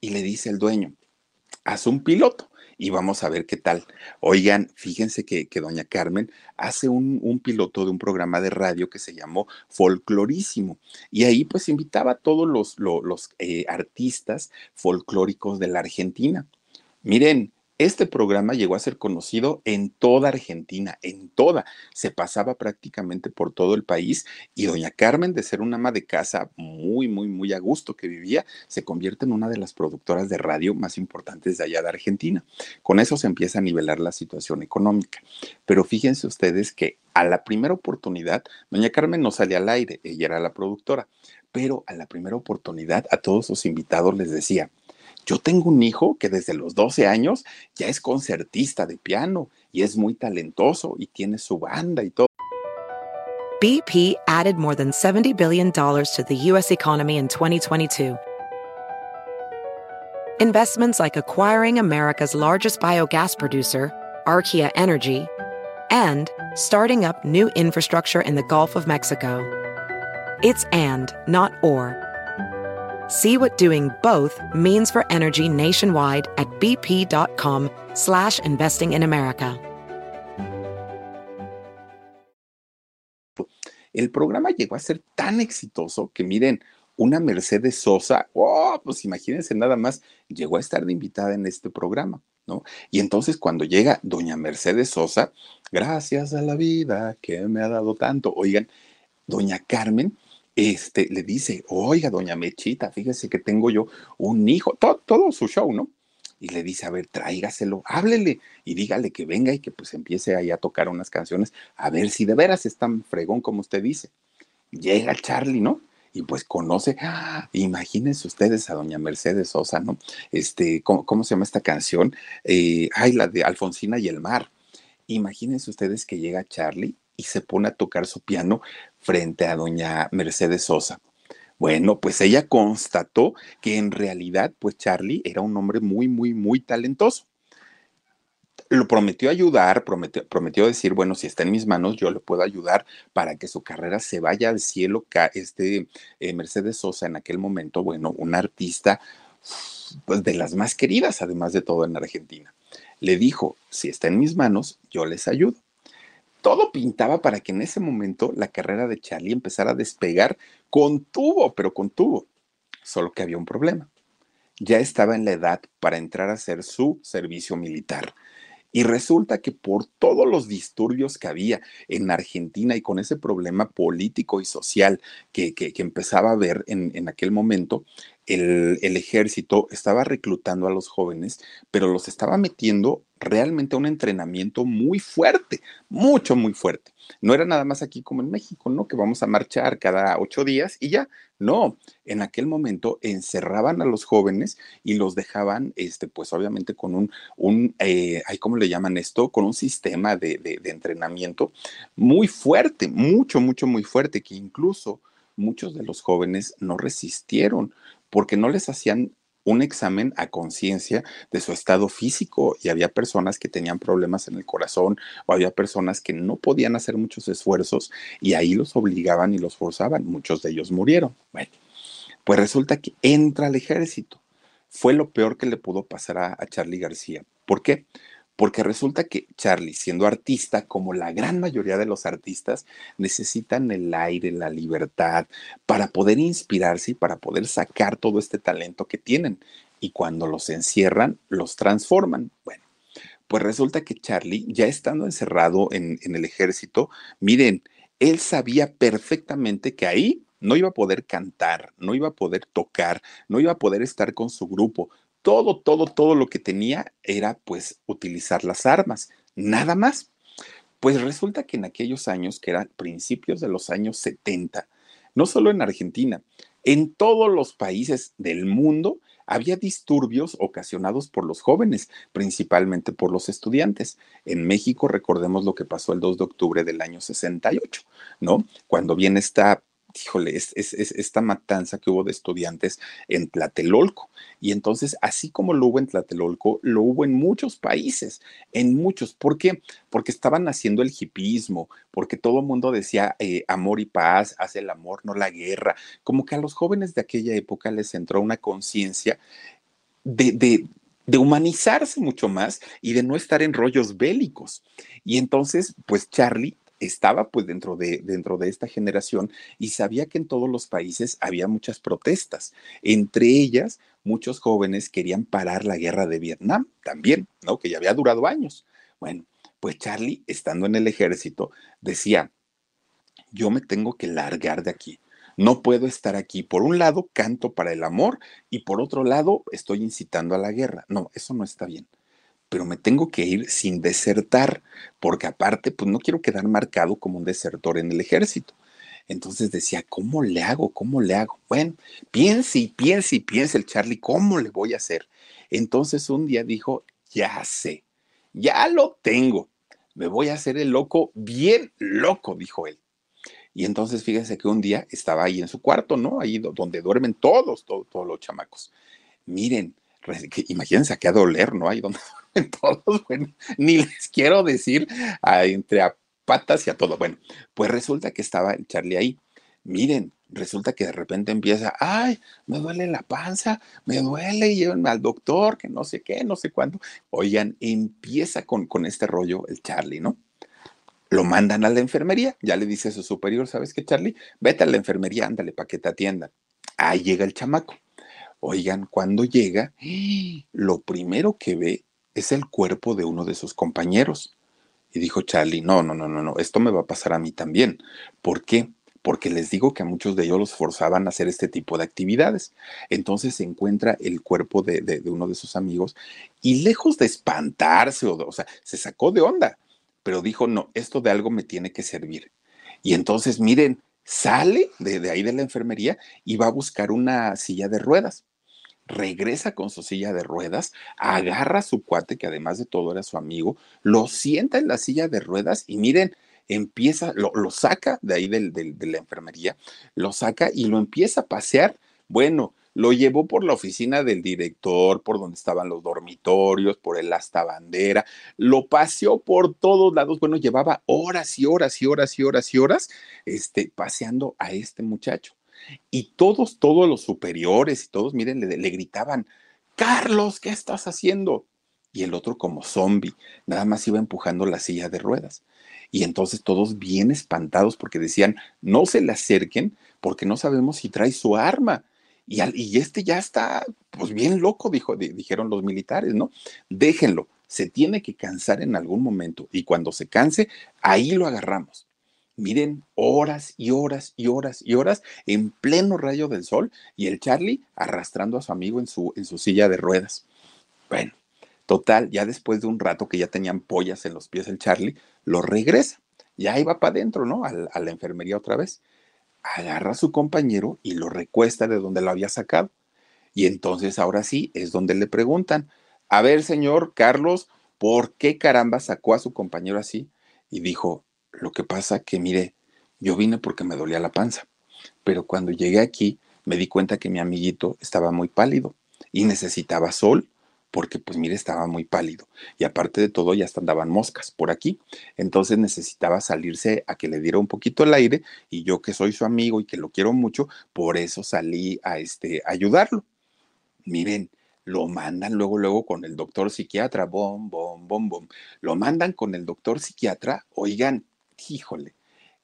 Y le dice el dueño, haz un piloto y vamos a ver qué tal. Oigan, fíjense que, doña Carmen hace un, piloto de un programa de radio que se llamó Folclorísimo y ahí pues invitaba a todos los, los, eh, artistas folclóricos de la Argentina. Miren, este programa llegó a ser conocido en toda Argentina, en toda. Se pasaba prácticamente por todo el país y doña Carmen, de ser una ama de casa muy, muy, muy a gusto que vivía, se convierte en una de las productoras de radio más importantes de allá de Argentina. Con eso se empieza a nivelar la situación económica. Pero fíjense ustedes que a la primera oportunidad, doña Carmen no salía al aire, ella era la productora, pero a la primera oportunidad a todos sus invitados les decía, yo tengo un hijo que desde los 12 años ya es concertista de piano y es muy talentoso y tiene su banda y todo. BP added more than $70 billion to the U.S. economy in 2022. Investments like acquiring America's largest biogas producer, Archaea Energy, and starting up new infrastructure in the Gulf of Mexico. It's and, not or. See what doing both means for energy nationwide at bp.com slash investing in America. El programa llegó a ser tan exitoso que miren, una Mercedes Sosa, oh, pues imagínense nada más, llegó a estar de invitada en este programa, ¿no? Y entonces cuando llega doña Mercedes Sosa, gracias a la vida que me ha dado tanto, oigan, doña Carmen este, le dice, oiga, doña Mechita, fíjese que tengo yo un hijo, todo, su show, ¿no? Y le dice, a ver, tráigaselo, háblele y dígale que venga y que pues empiece ahí a tocar unas canciones, a ver si de veras es tan fregón como usted dice. Llega Charlie, ¿no? Y pues conoce, ¡ah! imagínense ustedes a doña Mercedes Sosa, ¿no? Este, ¿cómo, se llama esta canción? Eh, ay, la de Alfonsina y el mar. Imagínense ustedes que llega Charlie y se pone a tocar su piano frente a doña Mercedes Sosa. Bueno, pues ella constató que en realidad, pues Charlie era un hombre muy, muy, muy talentoso. Lo prometió ayudar, prometió, prometió decir, bueno, si está en mis manos, yo le puedo ayudar para que su carrera se vaya al cielo. Este eh, Mercedes Sosa en aquel momento, bueno, una artista pues de las más queridas, además de todo en Argentina. Le dijo, si está en mis manos, yo les ayudo todo pintaba para que en ese momento la carrera de Charlie empezara a despegar con tubo, pero con tubo. Solo que había un problema. Ya estaba en la edad para entrar a hacer su servicio militar. Y resulta que por todos los disturbios que había en Argentina y con ese problema político y social que, que, empezaba a haber en, en aquel momento, el, el, ejército estaba reclutando a los jóvenes, pero los estaba metiendo realmente un entrenamiento muy fuerte, mucho, muy fuerte. No era nada más aquí como en México, ¿no? Que vamos a marchar cada ocho días y ya. No, en aquel momento encerraban a los jóvenes y los dejaban, este, pues obviamente con un, un eh, ¿cómo le llaman esto? Con un sistema de, de, de entrenamiento muy fuerte, mucho, mucho, muy fuerte, que incluso muchos de los jóvenes no resistieron porque no les hacían un examen a conciencia de su estado físico y había personas que tenían problemas en el corazón o había personas que no podían hacer muchos esfuerzos y ahí los obligaban y los forzaban. Muchos de ellos murieron. Bueno, pues resulta que entra al ejército. Fue lo peor que le pudo pasar a, a Charlie García. ¿Por qué? Porque resulta que Charlie, siendo artista, como la gran mayoría de los artistas, necesitan el aire, la libertad, para poder inspirarse y para poder sacar todo este talento que tienen. Y cuando los encierran, los transforman. Bueno, pues resulta que Charlie, ya estando encerrado en, el ejército, miren, él sabía perfectamente que ahí no iba a poder cantar, no iba a poder tocar, no iba a poder estar con su grupo, todo, todo, todo lo que tenía era pues utilizar las armas, nada más. Pues resulta que en aquellos años, que eran principios de los años 70, no solo en Argentina, en todos los países del mundo había disturbios ocasionados por los jóvenes, principalmente por los estudiantes. En México recordemos lo que pasó el 2 de octubre del año 68, ¿no? Cuando viene esta híjole, es, esta matanza que hubo de estudiantes en Tlatelolco. Y entonces, así como lo hubo en Tlatelolco, lo hubo en muchos países, en muchos. ¿Por qué? Porque estaban haciendo el hipismo, porque todo el mundo decía eh, amor y paz, hace el amor, no la guerra. Como que a los jóvenes de aquella época les entró una conciencia de, de, de humanizarse mucho más y de no estar en rollos bélicos. Y entonces, pues Charlie estaba pues dentro de, dentro de esta generación y sabía que en todos los países había muchas protestas. Entre ellas, muchos jóvenes querían parar la guerra de Vietnam también, ¿no? Que ya había durado años. Bueno, pues Charlie, estando en el ejército, decía, yo me tengo que largar de aquí. No puedo estar aquí. Por un lado, canto para el amor y por otro lado, estoy incitando a la guerra. No, eso no está bien pero me tengo que ir sin desertar, porque aparte, pues no quiero quedar marcado como un desertor en el ejército. Entonces decía, ¿cómo le hago? ¿Cómo le hago? Bueno, piense y piense y piense el Charlie, ¿cómo le voy a hacer? Entonces un día dijo, ya sé, ya lo tengo, me voy a hacer el loco, bien loco, dijo él. Y entonces fíjense que un día estaba ahí en su cuarto, ¿no? Ahí donde duermen todos, todos, todos los chamacos. Miren, imagínense a qué doler, ¿no? Ahí donde todos, bueno, ni les quiero decir entre a patas y a todo. Bueno, pues resulta que estaba Charlie ahí. Miren, resulta que de repente empieza, ay, me duele la panza, me duele, llévenme al doctor, que no sé qué, no sé cuánto. Oigan, empieza con, con este rollo el Charlie, ¿no? Lo mandan a la enfermería, ya le dice a su superior, ¿sabes qué, Charlie? Vete a la enfermería, ándale, para que te atiendan. Ahí llega el chamaco. Oigan, cuando llega, lo primero que ve es el cuerpo de uno de sus compañeros. Y dijo Charlie, no, no, no, no, no, esto me va a pasar a mí también. ¿Por qué? Porque les digo que a muchos de ellos los forzaban a hacer este tipo de actividades. Entonces se encuentra el cuerpo de, uno de sus amigos y lejos de espantarse, o, o sea, se sacó de onda, pero dijo, no, esto de algo me tiene que servir. Y entonces, miren, sale de ahí de la enfermería y va a buscar una silla de ruedas regresa con su silla de ruedas, agarra su cuate, que además de todo era su amigo, lo sienta en la silla de ruedas y miren, empieza, lo, saca de ahí del, de la enfermería, lo saca y lo empieza a pasear. Bueno, lo llevó por la oficina del director, por donde estaban los dormitorios, por el asta bandera, lo paseó por todos lados. Bueno, llevaba horas y horas y horas y horas y horas este, paseando a este muchacho. Y todos, todos los superiores y todos, miren, le, gritaban, Carlos, ¿qué estás haciendo? Y el otro como zombie, nada más iba empujando la silla de ruedas. Y entonces todos bien espantados porque decían, no se le acerquen porque no sabemos si trae su arma. Y, y este ya está, pues bien loco, dijo, dijeron los militares, ¿no? Déjenlo, se tiene que cansar en algún momento y cuando se canse, ahí lo agarramos. Miren, horas y horas y horas y horas en pleno rayo del sol y el Charlie arrastrando a su amigo en su, en su silla de ruedas. Bueno, total, ya después de un rato que ya tenían pollas en los pies el Charlie, lo regresa. Ya iba para adentro, ¿no? A, a la enfermería otra vez. Agarra a su compañero y lo recuesta de donde lo había sacado. Y entonces ahora sí es donde le preguntan, a ver, señor Carlos, ¿por qué caramba sacó a su compañero así? Y dijo, lo que pasa que, mire, yo vine porque me dolía la panza, pero cuando llegué aquí me di cuenta que mi amiguito estaba muy pálido y necesitaba sol porque pues mire estaba muy pálido y aparte de todo ya andaban moscas por aquí, entonces necesitaba salirse a que le diera un poquito el aire y yo que soy su amigo y que lo quiero mucho, por eso salí a este ayudarlo. Miren, lo mandan luego, luego con el doctor psiquiatra, bom, bom, bom, bom. Lo mandan con el doctor psiquiatra, oigan, híjole,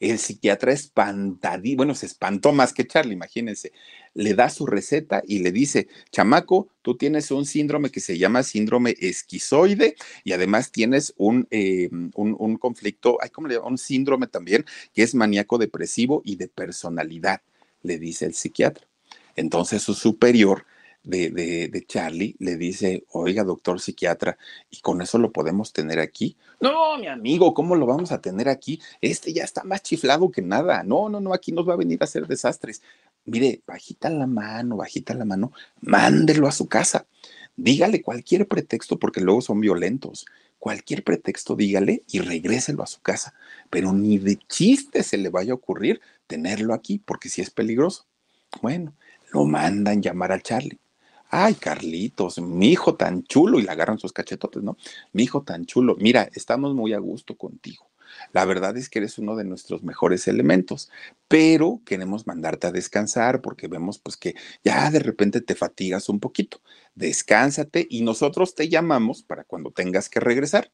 el psiquiatra espantadí, bueno, se espantó más que Charlie, imagínense. Le da su receta y le dice, chamaco, tú tienes un síndrome que se llama síndrome esquizoide y además tienes un, eh, un, conflicto, hay como? Un síndrome también que es maníaco depresivo y de personalidad, le dice el psiquiatra. Entonces su superior de, Charlie le dice, oiga, doctor psiquiatra, ¿y con eso lo podemos tener aquí? No, mi amigo, ¿cómo lo vamos a tener aquí? Este ya está más chiflado que nada. No, no, no, aquí nos va a venir a hacer desastres. Mire, bajita la mano, bajita la mano, mándelo a su casa. Dígale cualquier pretexto, porque luego son violentos. Cualquier pretexto, dígale y regréselo a su casa. Pero ni de chiste se le vaya a ocurrir tenerlo aquí, porque si es peligroso. Bueno, lo mandan llamar a Charlie ay, Carlitos, mi hijo tan chulo, y le agarran sus cachetotes, ¿no? Mi hijo tan chulo, mira, estamos muy a gusto contigo. La verdad es que eres uno de nuestros mejores elementos, pero queremos mandarte a descansar porque vemos pues que ya de repente te fatigas un poquito. Descánsate y nosotros te llamamos para cuando tengas que regresar.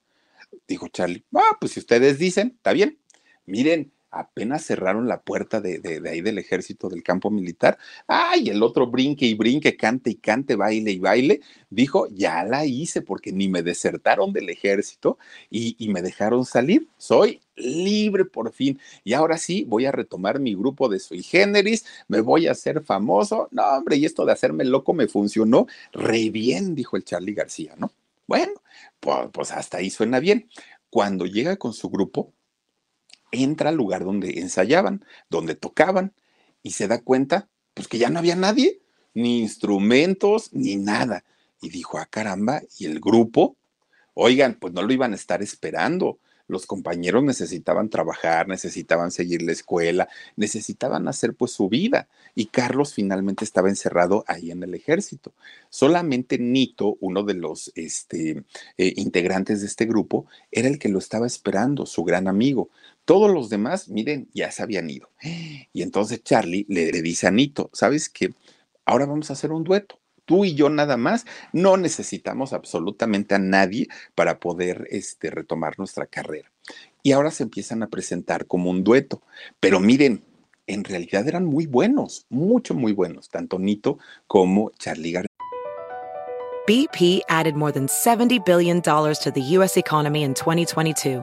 Dijo Charlie, ah, pues si ustedes dicen, está bien. Miren, apenas cerraron la puerta de, ahí del ejército del campo militar, ay, el otro brinque y brinque, cante y cante, baile y baile, dijo, ya la hice porque ni me desertaron del ejército y, me dejaron salir, soy libre por fin. Y ahora sí, voy a retomar mi grupo de sui generis, me voy a hacer famoso. No, hombre, y esto de hacerme loco me funcionó re bien, dijo el Charlie García, ¿no? Bueno, pues hasta ahí suena bien. Cuando llega con su grupo, entra al lugar donde ensayaban, donde tocaban, y se da cuenta, pues que ya no había nadie, ni instrumentos, ni nada. Y dijo, ah, caramba, ¿y el grupo? Oigan, pues no lo iban a estar esperando los compañeros necesitaban trabajar, necesitaban seguir la escuela, necesitaban hacer pues su vida. Y Carlos finalmente estaba encerrado ahí en el ejército. Solamente Nito, uno de los este, eh, integrantes de este grupo, era el que lo estaba esperando, su gran amigo. Todos los demás, miren, ya se habían ido. Y entonces Charlie le, dice a Nito, ¿sabes qué? Ahora vamos a hacer un dueto tú y yo nada más, no necesitamos absolutamente a nadie para poder este, retomar nuestra carrera. Y ahora se empiezan a presentar como un dueto, pero miren, en realidad eran muy buenos, mucho, muy buenos, tanto Nito como Charlie García. BP added more than $70 billion to the U.S. economy in 2022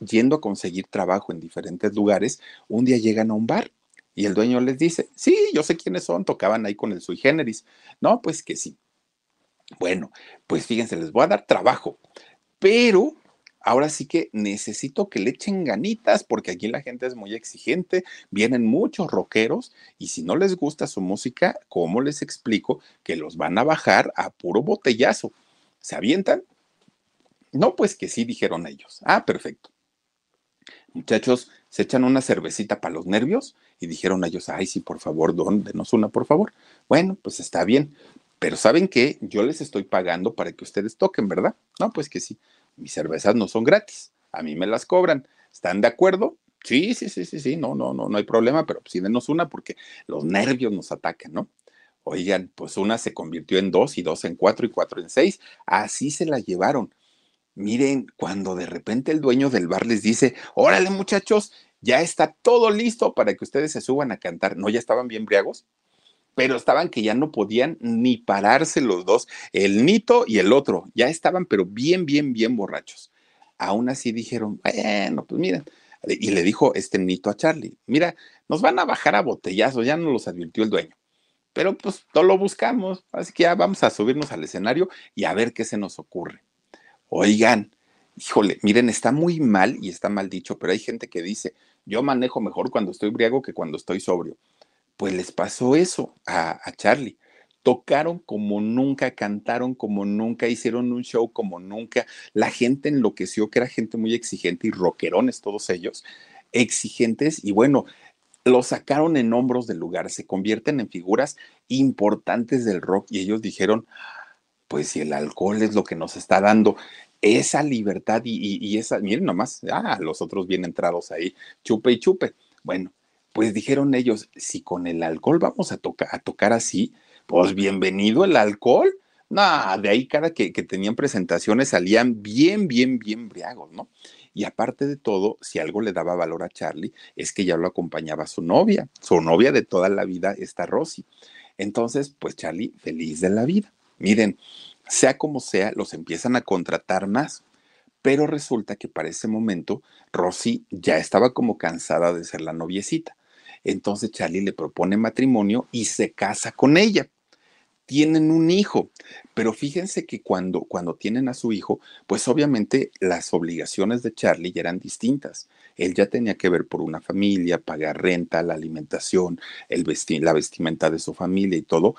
yendo a conseguir trabajo en diferentes lugares, un día llegan a un bar y el dueño les dice, sí, yo sé quiénes son, tocaban ahí con el sui generis. No, pues que sí. Bueno, pues fíjense, les voy a dar trabajo, pero ahora sí que necesito que le echen ganitas porque aquí la gente es muy exigente, vienen muchos rockeros y si no les gusta su música, ¿cómo les explico que los van a bajar a puro botellazo? ¿Se avientan? No, pues que sí, dijeron ellos. Ah, perfecto. Muchachos, se echan una cervecita para los nervios y dijeron ellos, ay, sí, por favor, don, denos una, por favor. Bueno, pues está bien pero ¿saben qué? Yo les estoy pagando para que ustedes toquen, ¿verdad? No, pues que sí, mis cervezas no son gratis, a mí me las cobran. ¿Están de acuerdo? Sí, sí, sí, sí, sí, no, no, no, no hay problema, pero sí denos una porque los nervios nos atacan, ¿no? Oigan, pues una se convirtió en dos y dos en cuatro y cuatro en seis. Así se la llevaron. Miren, cuando de repente el dueño del bar les dice, órale muchachos, ya está todo listo para que ustedes se suban a cantar. ¿No ya estaban bien briagos? Pero estaban que ya no podían ni pararse los dos, el Nito y el otro. Ya estaban, pero bien, bien, bien borrachos. Aún así dijeron, bueno, pues miren. Y le dijo este Nito a Charlie, mira, nos van a bajar a botellazos, ya nos los advirtió el dueño pero pues todo lo buscamos, así que ya vamos a subirnos al escenario y a ver qué se nos ocurre. Oigan, híjole, miren, está muy mal y está mal dicho, pero hay gente que dice, yo manejo mejor cuando estoy briago que cuando estoy sobrio. Pues les pasó eso a, a Charlie. Tocaron como nunca, cantaron como nunca, hicieron un show como nunca. La gente enloqueció, que era gente muy exigente y rockerones todos ellos, exigentes. Y bueno, lo sacaron en hombros del lugar, se convierten en figuras importantes del rock y ellos dijeron, pues si el alcohol es lo que nos está dando esa libertad y, esa, miren nomás, ah, los otros bien entrados ahí, chupe y chupe. Bueno, pues dijeron ellos, si con el alcohol vamos a, a tocar así, pues bienvenido el alcohol. No, de ahí cada que, que tenían presentaciones salían bien, bien, bien briagos, ¿no? Y aparte de todo, si algo le daba valor a Charlie, es que ya lo acompañaba su novia, su novia de toda la vida, esta Rosy. Entonces, pues Charlie, feliz de la vida. Miren, sea como sea, los empiezan a contratar más. Pero resulta que para ese momento, Rosy ya estaba como cansada de ser la noviecita. Entonces Charlie le propone matrimonio y se casa con ella tienen un hijo. Pero fíjense que cuando, cuando tienen a su hijo, pues obviamente las obligaciones de Charlie ya eran distintas. Él ya tenía que ver por una familia, pagar renta, la alimentación, el la vestimenta de su familia y todo.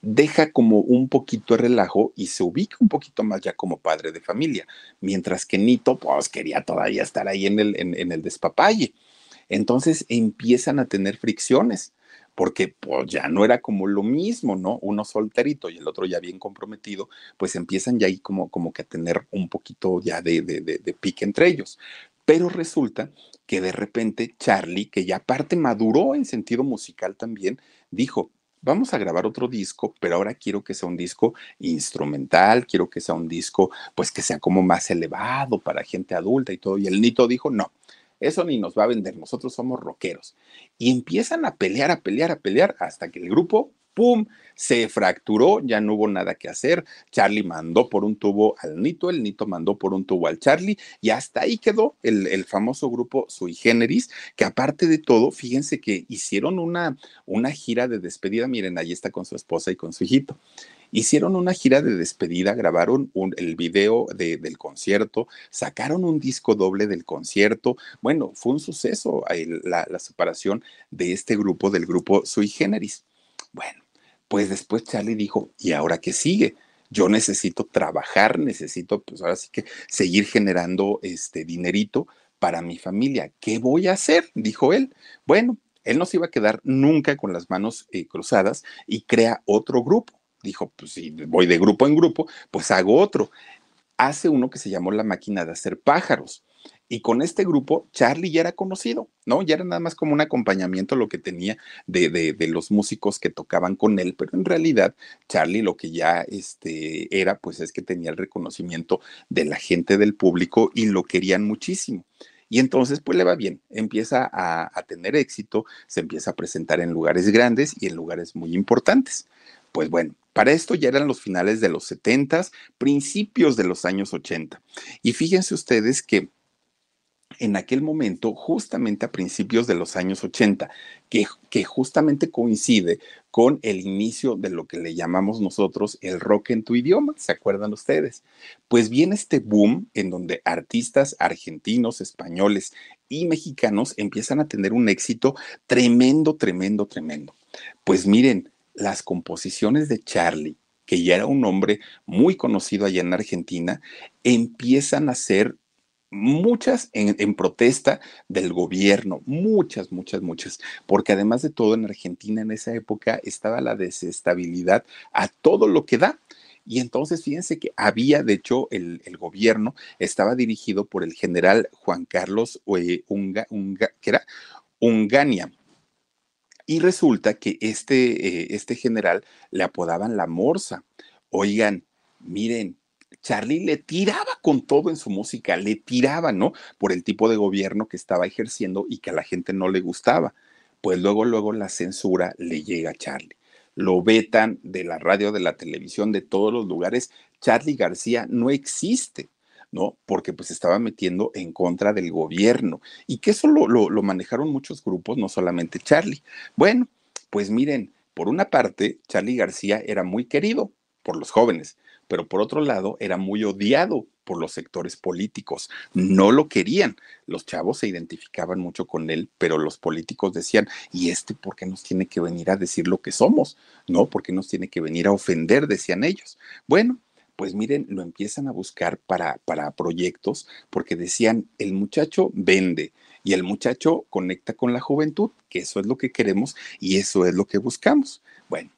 Deja como un poquito de relajo y se ubica un poquito más ya como padre de familia, mientras que Nito pues quería todavía estar ahí en el, en el despapalle. Entonces empiezan a tener fricciones porque pues ya no era como lo mismo, ¿no? Uno solterito y el otro ya bien comprometido, pues empiezan ya ahí como, como que a tener un poquito ya de, de, de, pique entre ellos. Pero resulta que de repente Charlie, que ya aparte maduró en sentido musical también, dijo, vamos a grabar otro disco, pero ahora quiero que sea un disco instrumental, quiero que sea un disco pues que sea como más elevado para gente adulta y todo. Y el Nito dijo, no, eso ni nos va a vender, nosotros somos rockeros. Y empiezan a pelear, a pelear, a pelear, hasta que el grupo, ¡pum!, se fracturó, ya no hubo nada que hacer. Charlie mandó por un tubo al Nito, el Nito mandó por un tubo al Charlie, y hasta ahí quedó el, famoso grupo Sui Generis, que aparte de todo, fíjense que hicieron una, una gira de despedida, miren, ahí está con su esposa y con su hijito. Hicieron una gira de despedida, grabaron el video del concierto, sacaron un disco doble del concierto. Bueno, fue un suceso la, la separación de este grupo, del grupo Sui Generis. Bueno, pues después Charlie dijo, ¿y ahora qué sigue? Yo necesito trabajar, necesito, pues ahora sí que seguir generando este dinerito para mi familia. ¿Qué voy a hacer? Dijo él. Bueno, él no se iba a quedar nunca con las manos eh, cruzadas y crea otro grupo dijo, pues si voy de grupo en grupo, pues hago otro. Hace uno que se llamó La máquina de hacer pájaros. Y con este grupo, Charlie ya era conocido, ¿no? Ya era nada más como un acompañamiento lo que tenía de, de, los músicos que tocaban con él, pero en realidad Charlie lo que ya este, era, pues es que tenía el reconocimiento de la gente del público y lo querían muchísimo. Y entonces, pues le va bien, empieza a, tener éxito, se empieza a presentar en lugares grandes y en lugares muy importantes. Pues bueno, para esto ya eran los finales de los 70, principios de los años 80. Y fíjense ustedes que en aquel momento, justamente a principios de los años 80, que, que, justamente coincide con el inicio de lo que le llamamos nosotros el rock en tu idioma, ¿se acuerdan ustedes? Pues viene este boom en donde artistas argentinos, españoles y mexicanos empiezan a tener un éxito tremendo, tremendo, tremendo. Pues miren, las composiciones de Charlie, que ya era un hombre muy conocido allá en Argentina, empiezan a ser muchas en, protesta del gobierno, muchas, muchas, muchas, porque además de todo en Argentina en esa época estaba la desestabilidad a todo lo que da. Y entonces fíjense que había, de hecho, el, gobierno estaba dirigido por el general Juan Carlos eh, Ungania. Y resulta que este, eh, este general le apodaban la Morsa. Oigan, miren, Charlie le tiraba con todo en su música, le tiraba, ¿no? Por el tipo de gobierno que estaba ejerciendo y que a la gente no le gustaba. Pues luego, luego la censura le llega a Charlie. Lo vetan de la radio, de la televisión, de todos los lugares. Charlie García no existe. ¿no? Porque pues estaba metiendo en contra del gobierno y que eso lo, lo, manejaron muchos grupos, no solamente Charlie. Bueno, pues miren, por una parte, Charlie García era muy querido por los jóvenes, pero por otro lado era muy odiado por los sectores políticos. No lo querían. Los chavos se identificaban mucho con él, pero los políticos decían, ¿y este por qué nos tiene que venir a decir lo que somos? No, ¿por qué nos tiene que venir a ofender? Decían ellos. Bueno, pues miren, lo empiezan a buscar para, para proyectos porque decían, el muchacho vende y el muchacho conecta con la juventud, que eso es lo que queremos y eso es lo que buscamos. Bueno,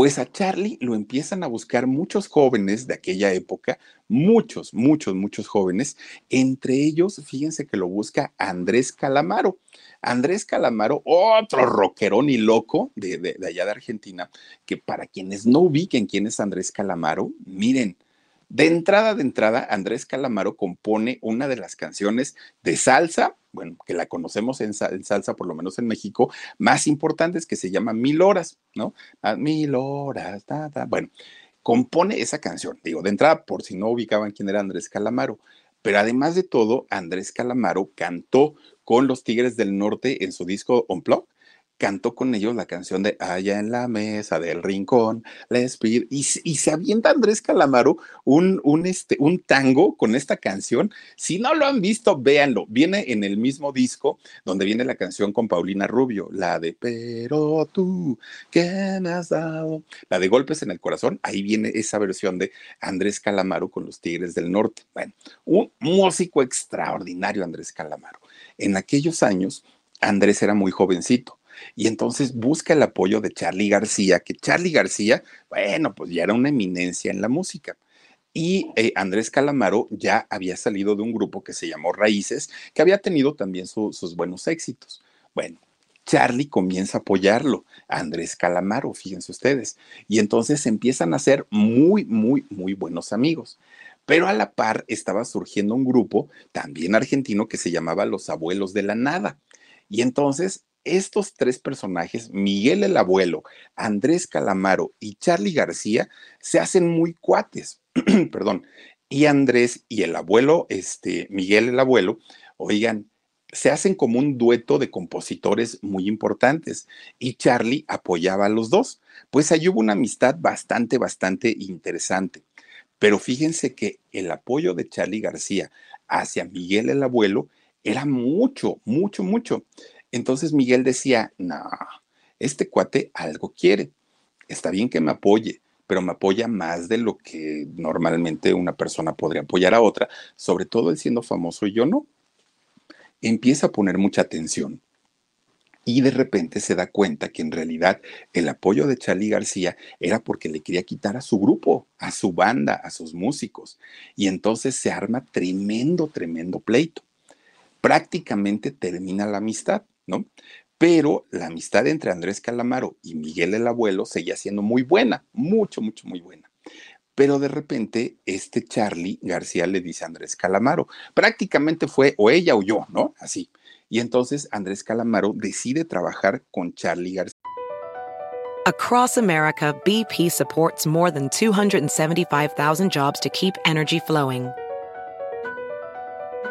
pues a Charlie lo empiezan a buscar muchos jóvenes de aquella época, muchos, muchos, muchos jóvenes. Entre ellos, fíjense que lo busca Andrés Calamaro. Andrés Calamaro, otro rockerón y loco de, de, allá de Argentina, que para quienes no ubiquen quién es Andrés Calamaro, miren, de entrada, de entrada, Andrés Calamaro compone una de las canciones de salsa, bueno, que la conocemos en, salsa, por lo menos en México, más importantes, que se llama Mil Horas, ¿no? Ah, mil Horas, ta, ta. Bueno, compone esa canción, digo, de entrada, por si no ubicaban quién era Andrés Calamaro. Pero además de todo, Andrés Calamaro cantó con los Tigres del Norte en su disco Unplugged cantó con ellos la canción de Allá en la mesa del rincón, les pido, y, y, se avienta Andrés Calamaro un, un, este, un tango con esta canción. Si no lo han visto, véanlo. Viene en el mismo disco donde viene la canción con Paulina Rubio, la de Pero tú, ¿qué me has dado? La de Golpes en el Corazón, ahí viene esa versión de Andrés Calamaro con los Tigres del Norte. Bueno, un músico extraordinario, Andrés Calamaro. En aquellos años, Andrés era muy jovencito y entonces busca el apoyo de Charlie García, que Charlie García, bueno, pues ya era una eminencia en la música. Y eh, Andrés Calamaro ya había salido de un grupo que se llamó Raíces, que había tenido también sus buenos éxitos. Bueno, Charlie comienza a apoyarlo, Andrés Calamaro, fíjense ustedes. Y entonces empiezan a ser muy, muy, muy buenos amigos. Pero a la par estaba surgiendo un grupo también argentino que se llamaba Los Abuelos de la Nada. Y entonces estos tres personajes, Miguel el abuelo, Andrés Calamaro y Charlie García, se hacen muy cuates, perdón, y Andrés y el abuelo, este, Miguel el abuelo, oigan, se hacen como un dueto de compositores muy importantes y Charlie apoyaba a los dos. Pues ahí hubo una amistad bastante, bastante interesante. Pero fíjense que el apoyo de Charlie García hacia Miguel el abuelo era mucho, mucho, mucho. Entonces Miguel decía, no, este cuate algo quiere. Está bien que me apoye, pero me apoya más de lo que normalmente una persona podría apoyar a otra, sobre todo él siendo famoso y yo no. Empieza a poner mucha atención y de repente se da cuenta que en realidad el apoyo de Charlie García era porque le quería quitar a su grupo, a su banda, a sus músicos. Y entonces se arma tremendo, tremendo pleito. Prácticamente termina la amistad. ¿No? Pero la amistad entre Andrés Calamaro y Miguel el Abuelo seguía siendo muy buena, mucho, mucho, muy buena. Pero de repente, este Charlie García le dice a Andrés Calamaro, prácticamente fue o ella o yo, ¿no? Así. Y entonces Andrés Calamaro decide trabajar con Charlie García. Across America, BP supports more than 275,000 jobs to keep energy flowing.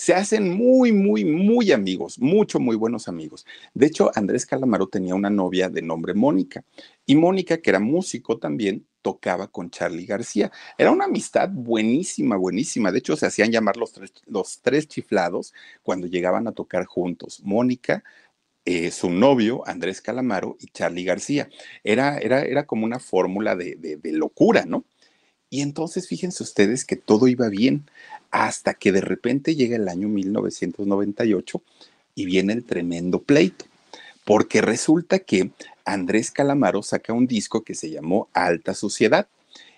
Se hacen muy, muy, muy amigos, mucho, muy buenos amigos. De hecho, Andrés Calamaro tenía una novia de nombre Mónica y Mónica, que era músico también, tocaba con Charlie García. Era una amistad buenísima, buenísima. De hecho, se hacían llamar los tres, los tres chiflados cuando llegaban a tocar juntos. Mónica, eh, su novio, Andrés Calamaro, y Charlie García. Era, era, era como una fórmula de, de locura, ¿no? Y entonces fíjense ustedes que todo iba bien, hasta que de repente llega el año 1998 y viene el tremendo pleito, porque resulta que Andrés Calamaro saca un disco que se llamó Alta Sociedad.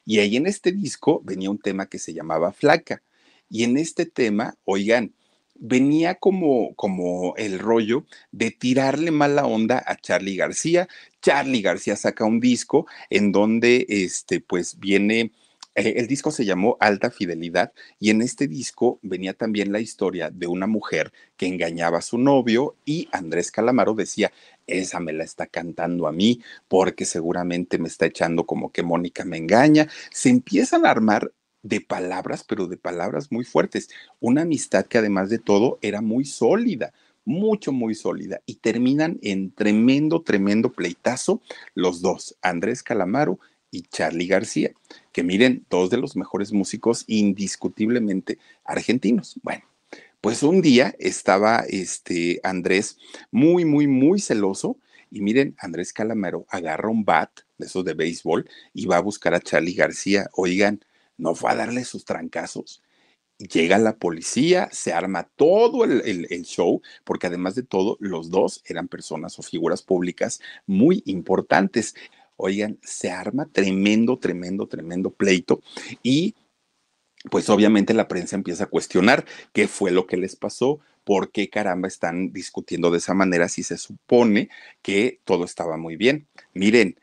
Y ahí en este disco venía un tema que se llamaba Flaca. Y en este tema, oigan, venía como, como el rollo de tirarle mala onda a Charlie García. Charlie García saca un disco en donde este, pues viene eh, el disco se llamó Alta Fidelidad y en este disco venía también la historia de una mujer que engañaba a su novio y Andrés Calamaro decía, esa me la está cantando a mí porque seguramente me está echando como que Mónica me engaña. Se empiezan a armar de palabras, pero de palabras muy fuertes. Una amistad que además de todo era muy sólida, mucho, muy sólida. Y terminan en tremendo, tremendo pleitazo los dos, Andrés Calamaro y Charlie García, que miren, dos de los mejores músicos indiscutiblemente argentinos. Bueno, pues un día estaba este Andrés muy, muy, muy celoso y miren, Andrés Calamaro agarra un bat de esos de béisbol y va a buscar a Charlie García. Oigan, no fue a darle sus trancazos. Llega la policía, se arma todo el, el, show, porque además de todo, los dos eran personas o figuras públicas muy importantes oigan, se arma tremendo, tremendo, tremendo pleito y pues obviamente la prensa empieza a cuestionar qué fue lo que les pasó, por qué caramba están discutiendo de esa manera si se supone que todo estaba muy bien. Miren,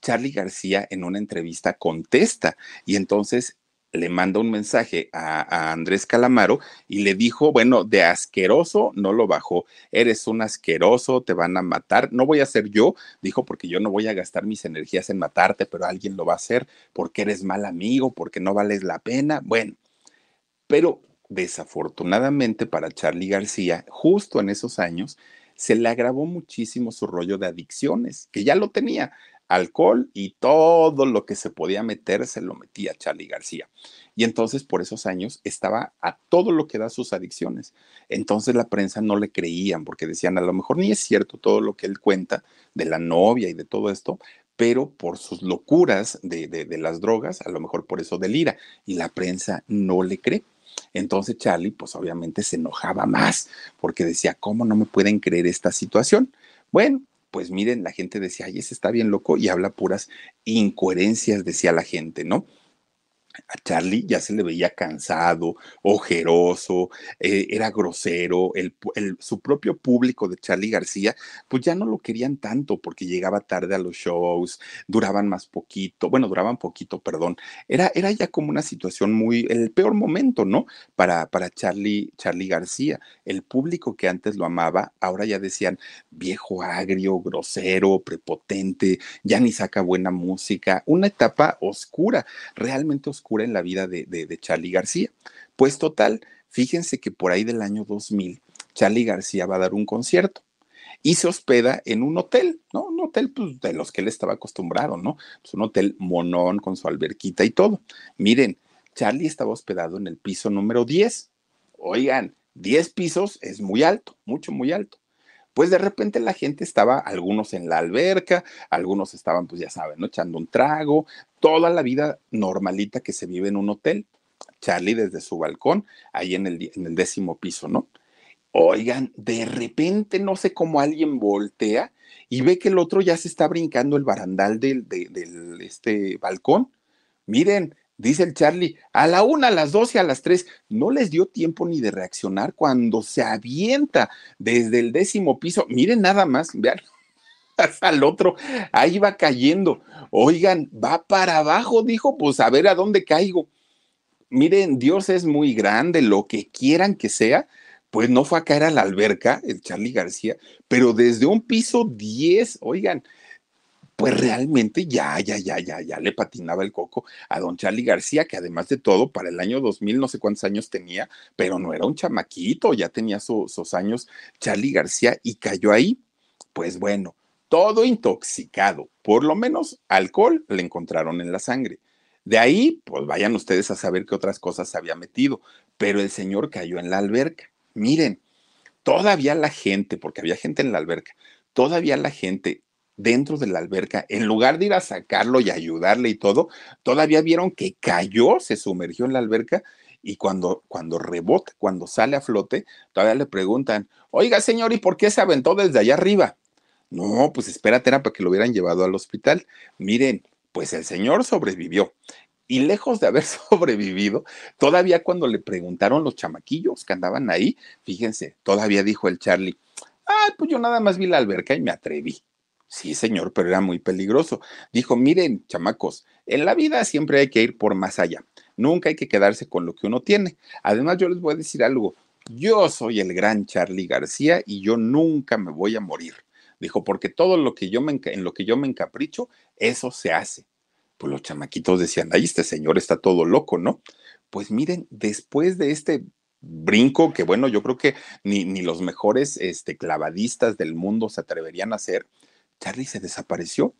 Charlie García en una entrevista contesta y entonces le manda un mensaje a, Andrés Calamaro y le dijo, bueno, de asqueroso no lo bajó, eres un asqueroso, te van a matar, no voy a ser yo, dijo, porque yo no voy a gastar mis energías en matarte, pero alguien lo va a hacer porque eres mal amigo, porque no vales la pena, bueno, pero desafortunadamente para Charlie García, justo en esos años, se le agravó muchísimo su rollo de adicciones, que ya lo tenía, alcohol y todo lo que se podía meter se lo metía Charlie García. Y entonces por esos años estaba a todo lo que da sus adicciones. Entonces la prensa no le creían porque decían, a lo mejor ni es cierto todo lo que él cuenta de la novia y de todo esto, pero por sus locuras de, de, las drogas, a lo mejor por eso delira. Y la prensa no le cree. Entonces Charlie, pues obviamente se enojaba más porque decía, ¿cómo no me pueden creer esta situación? Bueno, pues miren, la gente decía, ay, ese está bien loco y habla puras incoherencias, decía la gente, ¿no? A Charlie ya se le veía cansado, ojeroso, eh, era grosero, el, su propio público de Charlie García, pues ya no lo querían tanto porque llegaba tarde a los shows, duraban más poquito, bueno, duraban poquito, perdón, era, era ya como una situación muy, el peor momento, ¿no? Para, para Charlie, Charlie García, el público que antes lo amaba, ahora ya decían viejo agrio, grosero, prepotente, ya ni saca buena música, una etapa oscura, realmente oscura en la vida de, Charlie García. Pues total, fíjense que por ahí del año 2000, Charlie García va a dar un concierto y se hospeda en un hotel, ¿no? Un hotel pues, de los que él estaba acostumbrado, ¿no? Pues un hotel monón con su alberquita y todo. Miren, Charlie estaba hospedado en el piso número 10. Oigan, 10 pisos es muy alto, mucho, muy alto pues de repente la gente estaba, algunos en la alberca, algunos estaban, pues ya saben, echando un trago, toda la vida normalita que se vive en un hotel. Charlie desde su balcón, ahí en el, décimo piso, ¿no? Oigan, de repente no sé cómo alguien voltea y ve que el otro ya se está brincando el barandal del, del este balcón. Miren, Dice el Charlie, a la una, a las dos y a las tres, no les dio tiempo ni de reaccionar cuando se avienta desde el décimo piso. Miren nada más, vean, el otro, ahí va cayendo. Oigan, va para abajo, dijo, pues a ver a dónde caigo. Miren, Dios es muy grande, lo que quieran que sea, pues no fue a caer a la alberca, el Charlie García, pero desde un piso 10, oigan, pues realmente ya, ya, ya, ya, ya le patinaba el coco a don Charlie García, que además de todo, para el año 2000 no sé cuántos años tenía, pero no era un chamaquito, ya tenía sus años Charlie García y cayó ahí. Pues bueno, todo intoxicado, por lo menos alcohol le encontraron en la sangre. De ahí, pues vayan ustedes a saber qué otras cosas se había metido, pero el señor cayó en la alberca. Miren, todavía la gente, porque había gente en la alberca, todavía la gente dentro de la alberca, en lugar de ir a sacarlo y ayudarle y todo, todavía vieron que cayó, se sumergió en la alberca y cuando, cuando rebota, cuando sale a flote, todavía le preguntan, oiga señor, ¿y por qué se aventó desde allá arriba? No, pues espérate, era para que lo hubieran llevado al hospital. Miren, pues el señor sobrevivió. Y lejos de haber sobrevivido, todavía cuando le preguntaron los chamaquillos que andaban ahí, fíjense, todavía dijo el Charlie, ah, pues yo nada más vi la alberca y me atreví. Sí, señor, pero era muy peligroso. Dijo, miren, chamacos, en la vida siempre hay que ir por más allá. Nunca hay que quedarse con lo que uno tiene. Además, yo les voy a decir algo. Yo soy el gran Charlie García y yo nunca me voy a morir. Dijo, porque todo lo que yo me, en lo que yo me encapricho, eso se hace. Pues los chamaquitos decían, ay, este señor está todo loco, ¿no? Pues miren, después de este brinco, que bueno, yo creo que ni, ni los mejores este, clavadistas del mundo se atreverían a hacer, Charlie se desapareció.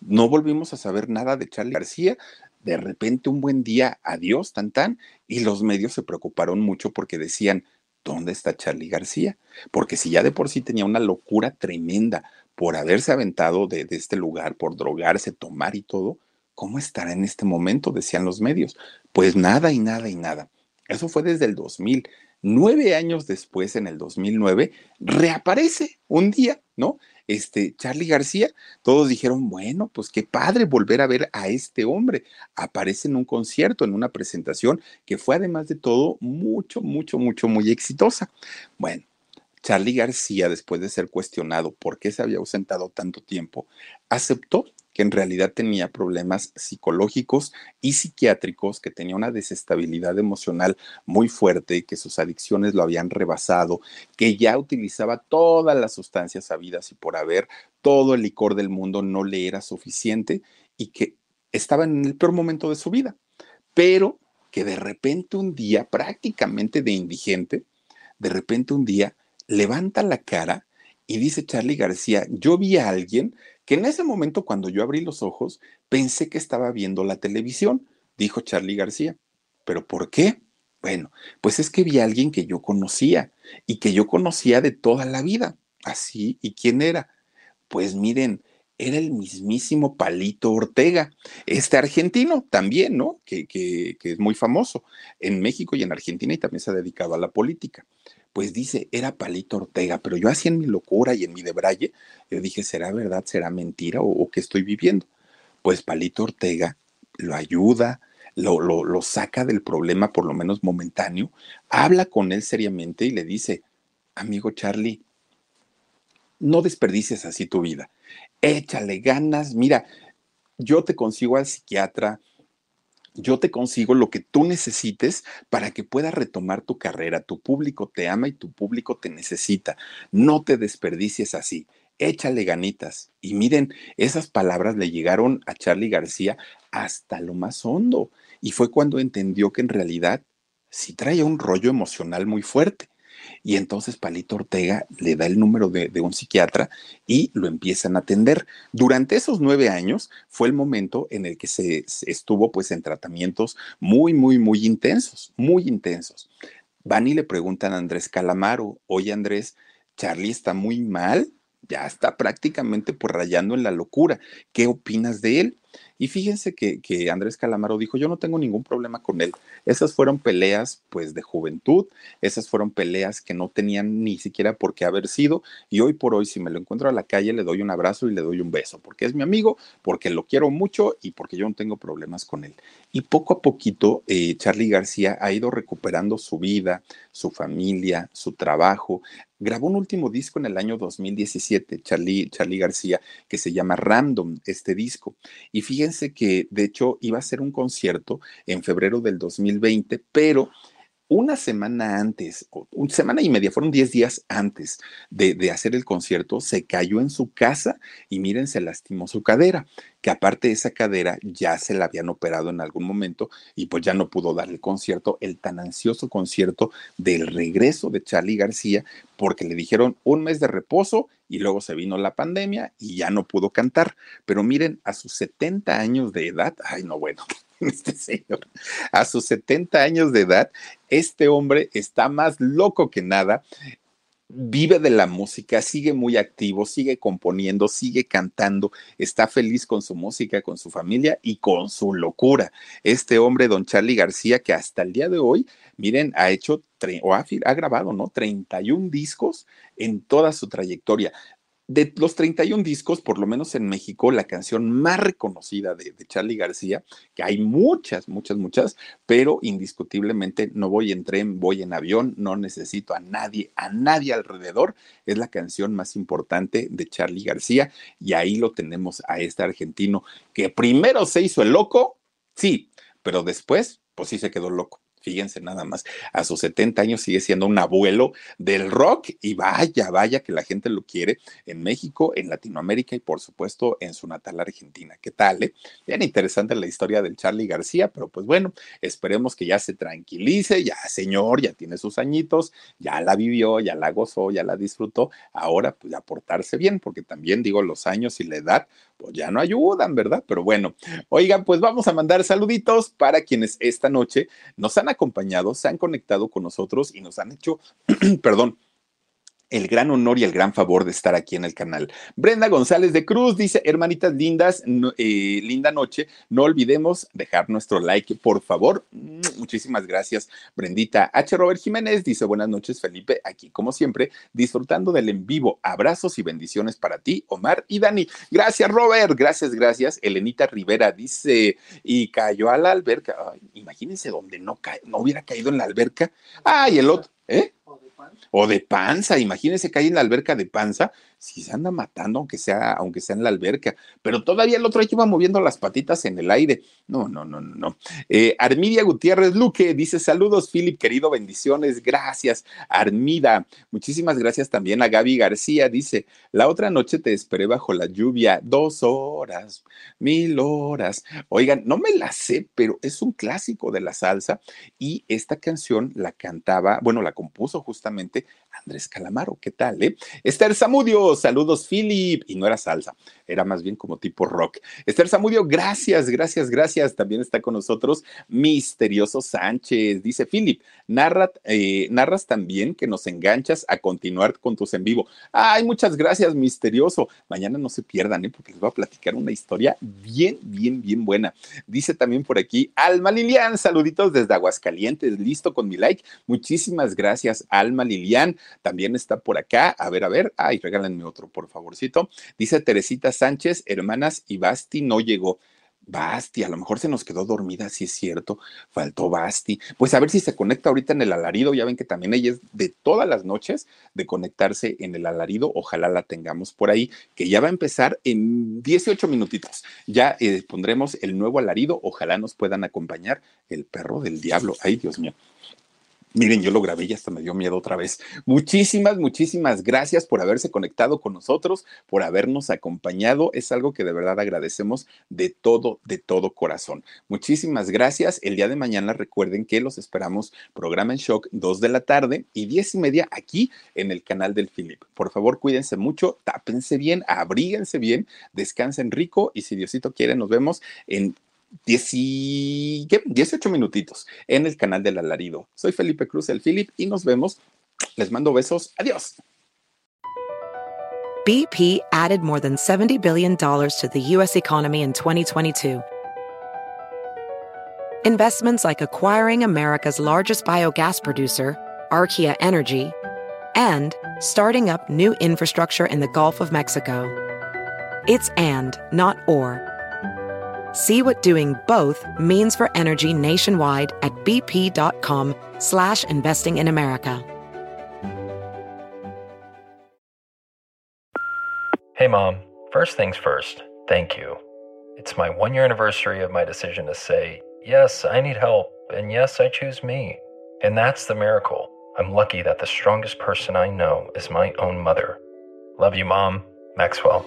No volvimos a saber nada de Charlie García. De repente, un buen día, adiós, tan tan, y los medios se preocuparon mucho porque decían, ¿dónde está Charlie García? Porque si ya de por sí tenía una locura tremenda por haberse aventado de, de este lugar, por drogarse, tomar y todo, ¿cómo estará en este momento? Decían los medios. Pues nada y nada y nada. Eso fue desde el 2000. Nueve años después, en el 2009, reaparece un día, ¿no? Este Charlie García, todos dijeron, bueno, pues qué padre volver a ver a este hombre. Aparece en un concierto, en una presentación que fue además de todo mucho, mucho, mucho, muy exitosa. Bueno, Charlie García, después de ser cuestionado por qué se había ausentado tanto tiempo, aceptó que en realidad tenía problemas psicológicos y psiquiátricos, que tenía una desestabilidad emocional muy fuerte, que sus adicciones lo habían rebasado, que ya utilizaba todas las sustancias habidas y por haber, todo el licor del mundo no le era suficiente y que estaba en el peor momento de su vida, pero que de repente un día, prácticamente de indigente, de repente un día levanta la cara y dice Charlie García, yo vi a alguien que en ese momento cuando yo abrí los ojos pensé que estaba viendo la televisión, dijo Charlie García. ¿Pero por qué? Bueno, pues es que vi a alguien que yo conocía y que yo conocía de toda la vida. Así, ¿y quién era? Pues miren, era el mismísimo Palito Ortega, este argentino también, ¿no? Que, que, que, es muy famoso en México y en Argentina y también se ha dedicado a la política pues dice, era Palito Ortega, pero yo así en mi locura y en mi debraye, yo dije, ¿será verdad, será mentira o, qué estoy viviendo? Pues Palito Ortega lo ayuda, lo, lo, lo saca del problema, por lo menos momentáneo, habla con él seriamente y le dice, amigo Charlie, no desperdicies así tu vida, échale ganas, mira, yo te consigo al psiquiatra, yo te consigo lo que tú necesites para que puedas retomar tu carrera. Tu público te ama y tu público te necesita. No te desperdicies así. Échale ganitas. Y miren, esas palabras le llegaron a Charlie García hasta lo más hondo. Y fue cuando entendió que en realidad sí traía un rollo emocional muy fuerte. Y entonces Palito Ortega le da el número de, un psiquiatra y lo empiezan a atender. Durante esos nueve años fue el momento en el que se, estuvo pues en tratamientos muy, muy, muy intensos, muy intensos. Van y le preguntan a Andrés Calamaro, oye Andrés, Charlie está muy mal, ya está prácticamente por rayando en la locura. ¿Qué opinas de él? Y fíjense que, que, Andrés Calamaro dijo, yo no tengo ningún problema con él. Esas fueron peleas pues de juventud, esas fueron peleas que no tenían ni siquiera por qué haber sido y hoy por hoy si me lo encuentro a la calle le doy un abrazo y le doy un beso, porque es mi amigo, porque lo quiero mucho y porque yo no tengo problemas con él. Y poco a poquito eh, Charlie García ha ido recuperando su vida, su familia, su trabajo. Grabó un último disco en el año 2017, Charlie, Charlie García, que se llama Random, este disco. Y fíjense que de hecho iba a ser un concierto en febrero del 2020, pero una semana antes, o una semana y media, fueron 10 días antes de, hacer el concierto, se cayó en su casa y miren, se lastimó su cadera, que aparte de esa cadera ya se la habían operado en algún momento y pues ya no pudo dar el concierto, el tan ansioso concierto del regreso de Charlie García, porque le dijeron un mes de reposo y luego se vino la pandemia y ya no pudo cantar. Pero miren, a sus 70 años de edad, ay no, bueno, este señor, a sus 70 años de edad, este hombre está más loco que nada vive de la música, sigue muy activo, sigue componiendo, sigue cantando, está feliz con su música, con su familia y con su locura. Este hombre, don Charlie García, que hasta el día de hoy, miren, ha hecho o ha, ha grabado, ¿no? 31 discos en toda su trayectoria de los 31 discos, por lo menos en México, la canción más reconocida de, de, Charlie García, que hay muchas, muchas, muchas, pero indiscutiblemente no voy en tren, voy en avión, no necesito a nadie, a nadie alrededor, es la canción más importante de Charlie García y ahí lo tenemos a este argentino que primero se hizo el loco, sí, pero después, pues sí se quedó loco fíjense nada más, a sus 70 años sigue siendo un abuelo del rock y vaya, vaya que la gente lo quiere en México, en Latinoamérica y por supuesto en su natal Argentina. ¿Qué tal? Eh? Bien interesante la historia del Charlie García, pero pues bueno, esperemos que ya se tranquilice, ya señor, ya tiene sus añitos, ya la vivió, ya la gozó, ya la disfrutó, ahora pues ya portarse bien, porque también digo los años y la edad pues ya no ayudan, ¿verdad? Pero bueno, oigan, pues vamos a mandar saluditos para quienes esta noche nos han acompañado, se han conectado con nosotros y nos han hecho, perdón, el gran honor y el gran favor de estar aquí en el canal. Brenda González de Cruz dice, hermanitas lindas, eh, linda noche, no olvidemos dejar nuestro like, por favor. Muchísimas gracias, Brendita. H. Robert Jiménez dice, buenas noches, Felipe, aquí como siempre, disfrutando del en vivo. Abrazos y bendiciones para ti, Omar y Dani. Gracias, Robert, gracias, gracias. Elenita Rivera dice, y cayó a la alberca. imagínense donde no, no hubiera caído en la alberca. Ay, el otro, ¿eh? O de panza, imagínense que hay en la alberca de panza, si se anda matando, aunque sea, aunque sea en la alberca, pero todavía el otro iba moviendo las patitas en el aire. No, no, no, no, no. Eh, Armidia Gutiérrez Luque dice: Saludos, Philip, querido, bendiciones, gracias. Armida, muchísimas gracias también a Gaby García. Dice: La otra noche te esperé bajo la lluvia, dos horas, mil horas. Oigan, no me la sé, pero es un clásico de la salsa y esta canción la cantaba, bueno, la compuso justamente Andrés Calamaro. ¿Qué tal, eh? Esther Zamudio, saludos, Philip. Y no era salsa, era más bien como tipo rock. Esther Zamudio, gracias, gracias, gracias. También está con nosotros Misterioso Sánchez. Dice Philip, narra, eh, narras también que nos enganchas a continuar con tus en vivo. Ay, muchas gracias, Misterioso. Mañana no se pierdan, ¿eh? porque les voy a platicar una historia bien, bien, bien buena. Dice también por aquí Alma Lilian, saluditos desde Aguascalientes, listo con mi like. Muchísimas gracias, Alma Lilian. También está por acá. A ver, a ver. Ay, regálenme otro, por favorcito. Dice Teresita Sánchez, hermanas, y Basti no llegó. Basti, a lo mejor se nos quedó dormida, si es cierto, faltó Basti. Pues a ver si se conecta ahorita en el alarido, ya ven que también ella es de todas las noches de conectarse en el alarido, ojalá la tengamos por ahí, que ya va a empezar en 18 minutitos. Ya eh, pondremos el nuevo alarido, ojalá nos puedan acompañar el perro del diablo. Ay, Dios mío. Miren, yo lo grabé y hasta me dio miedo otra vez. Muchísimas, muchísimas gracias por haberse conectado con nosotros, por habernos acompañado. Es algo que de verdad agradecemos de todo, de todo corazón. Muchísimas gracias. El día de mañana recuerden que los esperamos programa en shock 2 de la tarde y 10 y media aquí en el canal del Philip. Por favor, cuídense mucho, tápense bien, abríguense bien, descansen rico y si Diosito quiere, nos vemos en 18 minutitos en el canal del alarido. Soy Felipe Cruz, el Philip, y nos vemos. Les mando besos. Adiós. BP added more than $70 billion to the U.S. economy in 2022. Investments like acquiring America's largest biogas producer, Archaea Energy, and starting up new infrastructure in the Gulf of Mexico. It's and, not or. See what doing both means for energy nationwide at bp.com slash investing in America. Hey mom, first things first, thank you. It's my one year anniversary of my decision to say, yes, I need help, and yes, I choose me. And that's the miracle. I'm lucky that the strongest person I know is my own mother. Love you, Mom. Maxwell.